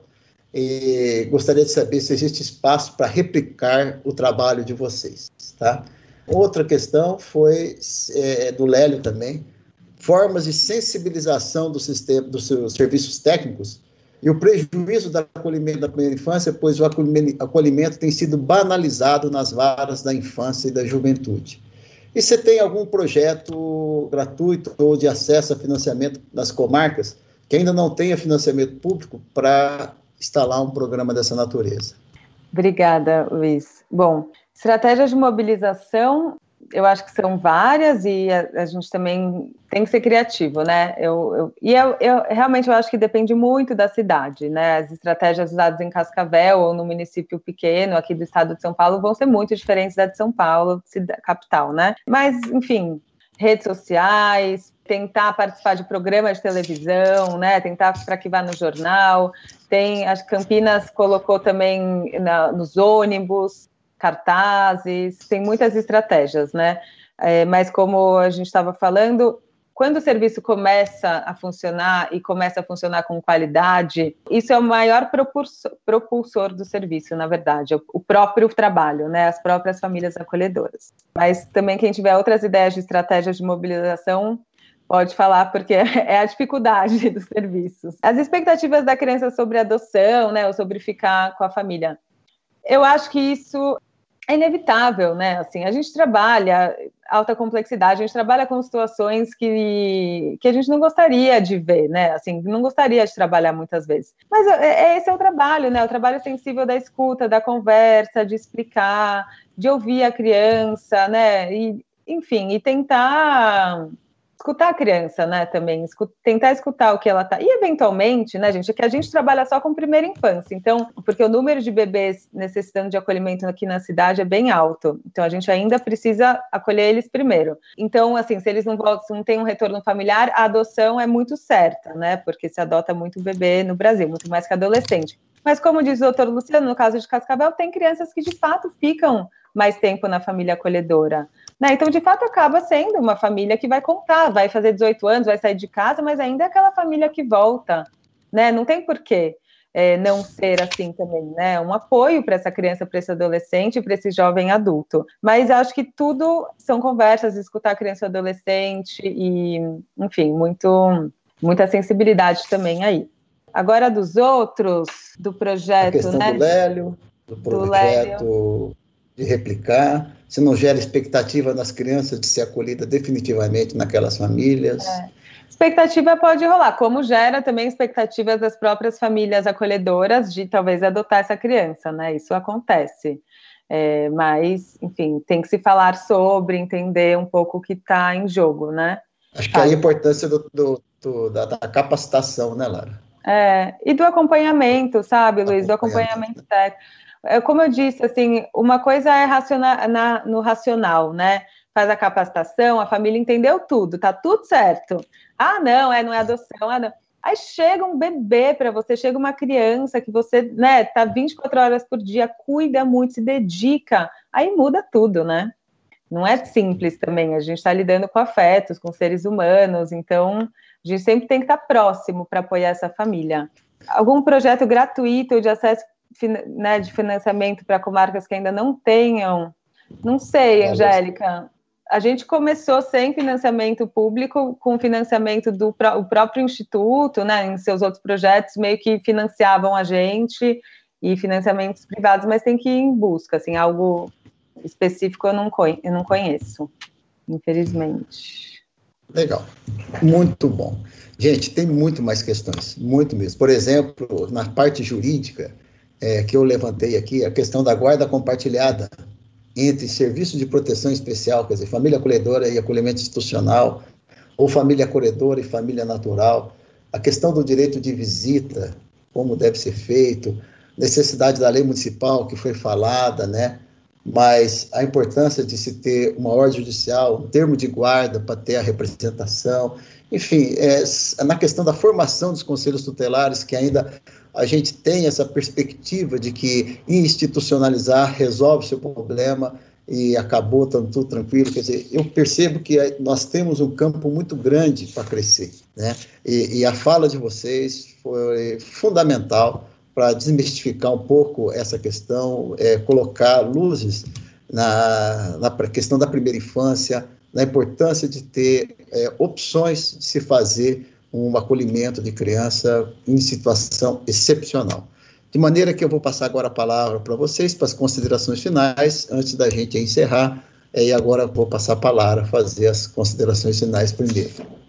e gostaria de saber se existe espaço para replicar o trabalho de vocês. Tá? Outra questão foi é, do Lélio também, formas de sensibilização do sistema, dos seus serviços técnicos e o prejuízo do acolhimento da primeira infância, pois o acolhimento tem sido banalizado nas varas da infância e da juventude. E você tem algum projeto gratuito ou de acesso a financiamento nas comarcas que ainda não tenha financiamento público para instalar um programa dessa natureza? Obrigada, Luiz. Bom, estratégias de mobilização eu acho que são várias e a, a, gente também tem que ser criativo, né? Eu, eu e eu, eu, realmente eu acho que depende muito da cidade, né? As estratégias usadas em Cascavel ou no município pequeno aqui do estado de São Paulo vão ser muito diferentes da de São Paulo, capital, né? Mas, enfim, redes sociais, tentar participar de programas de televisão, né? Tentar para que vá no jornal. Tem, as Campinas colocou também na, nos ônibus cartazes, tem muitas estratégias, né? É, mas como a gente estava falando, quando o serviço começa a funcionar e começa a funcionar com qualidade, isso é o maior propulsor, do serviço, na verdade, o próprio trabalho, né, as próprias famílias acolhedoras. Mas também quem tiver outras ideias de estratégias de mobilização pode falar, porque [LAUGHS] é a dificuldade dos serviços. As expectativas da criança sobre adoção, né, ou sobre ficar com a família. Eu acho que isso é inevitável, né? Assim, a gente trabalha alta complexidade, a gente trabalha com situações que, que a gente não gostaria de ver, né? Assim, não gostaria de trabalhar muitas vezes. Mas é, é esse é o trabalho, né? O trabalho sensível da escuta, da conversa, de explicar, de ouvir a criança, né? E, enfim, e tentar escutar a criança, né, também, tentar escutar o que ela tá. E eventualmente, né, gente, é que a gente trabalha só com primeira infância, então, porque o número de bebês necessitando de acolhimento aqui na cidade é bem alto. Então a gente ainda precisa acolher eles primeiro. Então, assim, se eles não voltam, se não tem um retorno familiar, a adoção é muito certa, né? Porque se adota muito bebê no Brasil, muito mais que adolescente. Mas como diz o doutor Luciano, no caso de Cascavel, tem crianças que de fato ficam mais tempo na família acolhedora. Né? Então, de fato, acaba sendo uma família que vai contar, vai fazer 18 anos, vai sair de casa, mas ainda é aquela família que volta. Né? Não tem porquê é, não ser assim também, né? Um apoio para essa criança, para esse adolescente, para esse jovem adulto. Mas acho que tudo são conversas, escutar a criança e adolescente e, enfim, muito, muita sensibilidade também aí. Agora dos outros, do projeto, a questão né? Do Lélio, do projeto do de replicar, se não gera expectativa nas crianças de ser acolhida definitivamente naquelas famílias. É. Expectativa pode rolar, como gera também expectativas das próprias famílias acolhedoras de talvez adotar essa criança, né? Isso acontece. É, mas, enfim, tem que se falar sobre, entender um pouco o que está em jogo, né? Acho que é a importância do, do, do da, da, capacitação, né, Lara? É, e do acompanhamento, sabe, Luiz? Do acompanhamento técnico. É, como eu disse, assim, uma coisa é na, no racional, né? Faz a capacitação, a família entendeu tudo, tá tudo certo. Ah, não, é, não é adoção, ah, não. Aí chega um bebê para você, chega uma criança que você, né, tá 24 horas por dia, cuida muito, se dedica, aí muda tudo, né? Não é simples também, a gente está lidando com afetos, com seres humanos, então a gente sempre tem que estar próximo para apoiar essa família. Algum projeto gratuito de acesso né, de financiamento para comarcas que ainda não tenham. Não sei, Angélica. A gente começou sem financiamento público, com financiamento do o próprio instituto, né, em seus outros projetos, meio que financiavam a gente e financiamentos privados, mas tem que ir em busca, assim, algo específico eu não, eu não conheço, infelizmente. Legal, muito bom. Gente, tem muito mais questões, muito mesmo. Por exemplo, na parte jurídica, é, que eu levantei aqui, a questão da guarda compartilhada entre serviço de proteção especial, quer dizer, família acolhedora e acolhimento institucional, ou família acolhedora e família natural, a questão do direito de visita, como deve ser feito, necessidade da lei municipal que foi falada, né? Mas a importância de se ter uma ordem judicial, um termo de guarda para ter a representação, enfim, é, na questão da formação dos conselhos tutelares, que ainda a gente tem essa perspectiva de que institucionalizar resolve o seu problema e acabou estando tudo tranquilo. Quer dizer, eu percebo que nós temos um campo muito grande para crescer, né? E, e, a fala de vocês foi fundamental para desmistificar um pouco essa questão, é, colocar luzes na, na questão da primeira infância, na importância de ter é, opções de se fazer um acolhimento de criança em situação excepcional. De maneira que eu vou passar agora a palavra para vocês, para as considerações finais, antes da gente encerrar, é, e agora vou passar a palavra, fazer as considerações finais primeiro.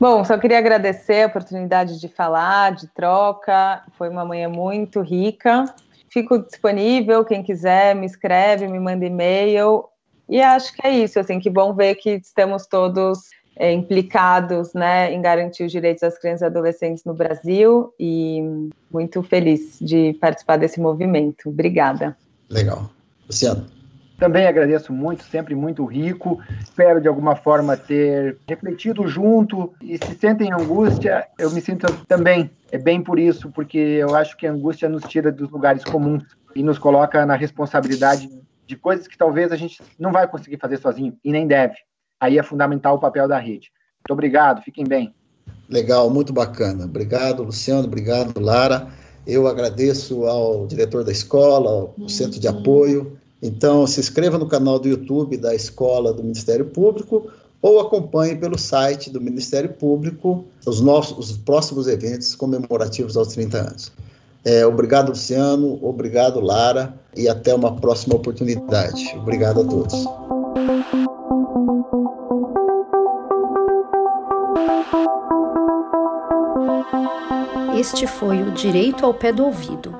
Bom, só queria agradecer a oportunidade de falar, de troca, foi uma manhã muito rica. Fico disponível, quem quiser me escreve, me manda e-mail. E acho que é isso, assim, que bom ver que estamos todos é, implicados né, em garantir os direitos das crianças e adolescentes no Brasil e muito feliz de participar desse movimento. Obrigada. Legal. Luciano. Também agradeço muito, sempre muito rico. Espero de alguma forma ter refletido junto e se sentem angústia, eu me sinto também. É bem por isso, porque eu acho que a angústia nos tira dos lugares comuns e nos coloca na responsabilidade de coisas que talvez a gente não vai conseguir fazer sozinho e nem deve aí é fundamental o papel da rede. Muito obrigado, fiquem bem. Legal, muito bacana. Obrigado, Luciano, obrigado, Lara. Eu agradeço ao diretor da escola, ao uhum. centro de apoio. Então, se inscreva no canal do YouTube da Escola do Ministério Público ou acompanhe pelo site do Ministério Público os nossos os próximos eventos comemorativos aos 30 anos. É, obrigado, Luciano. Obrigado, Lara. E até uma próxima oportunidade. Obrigado a todos. Este foi o Direito ao Pé do Ouvido.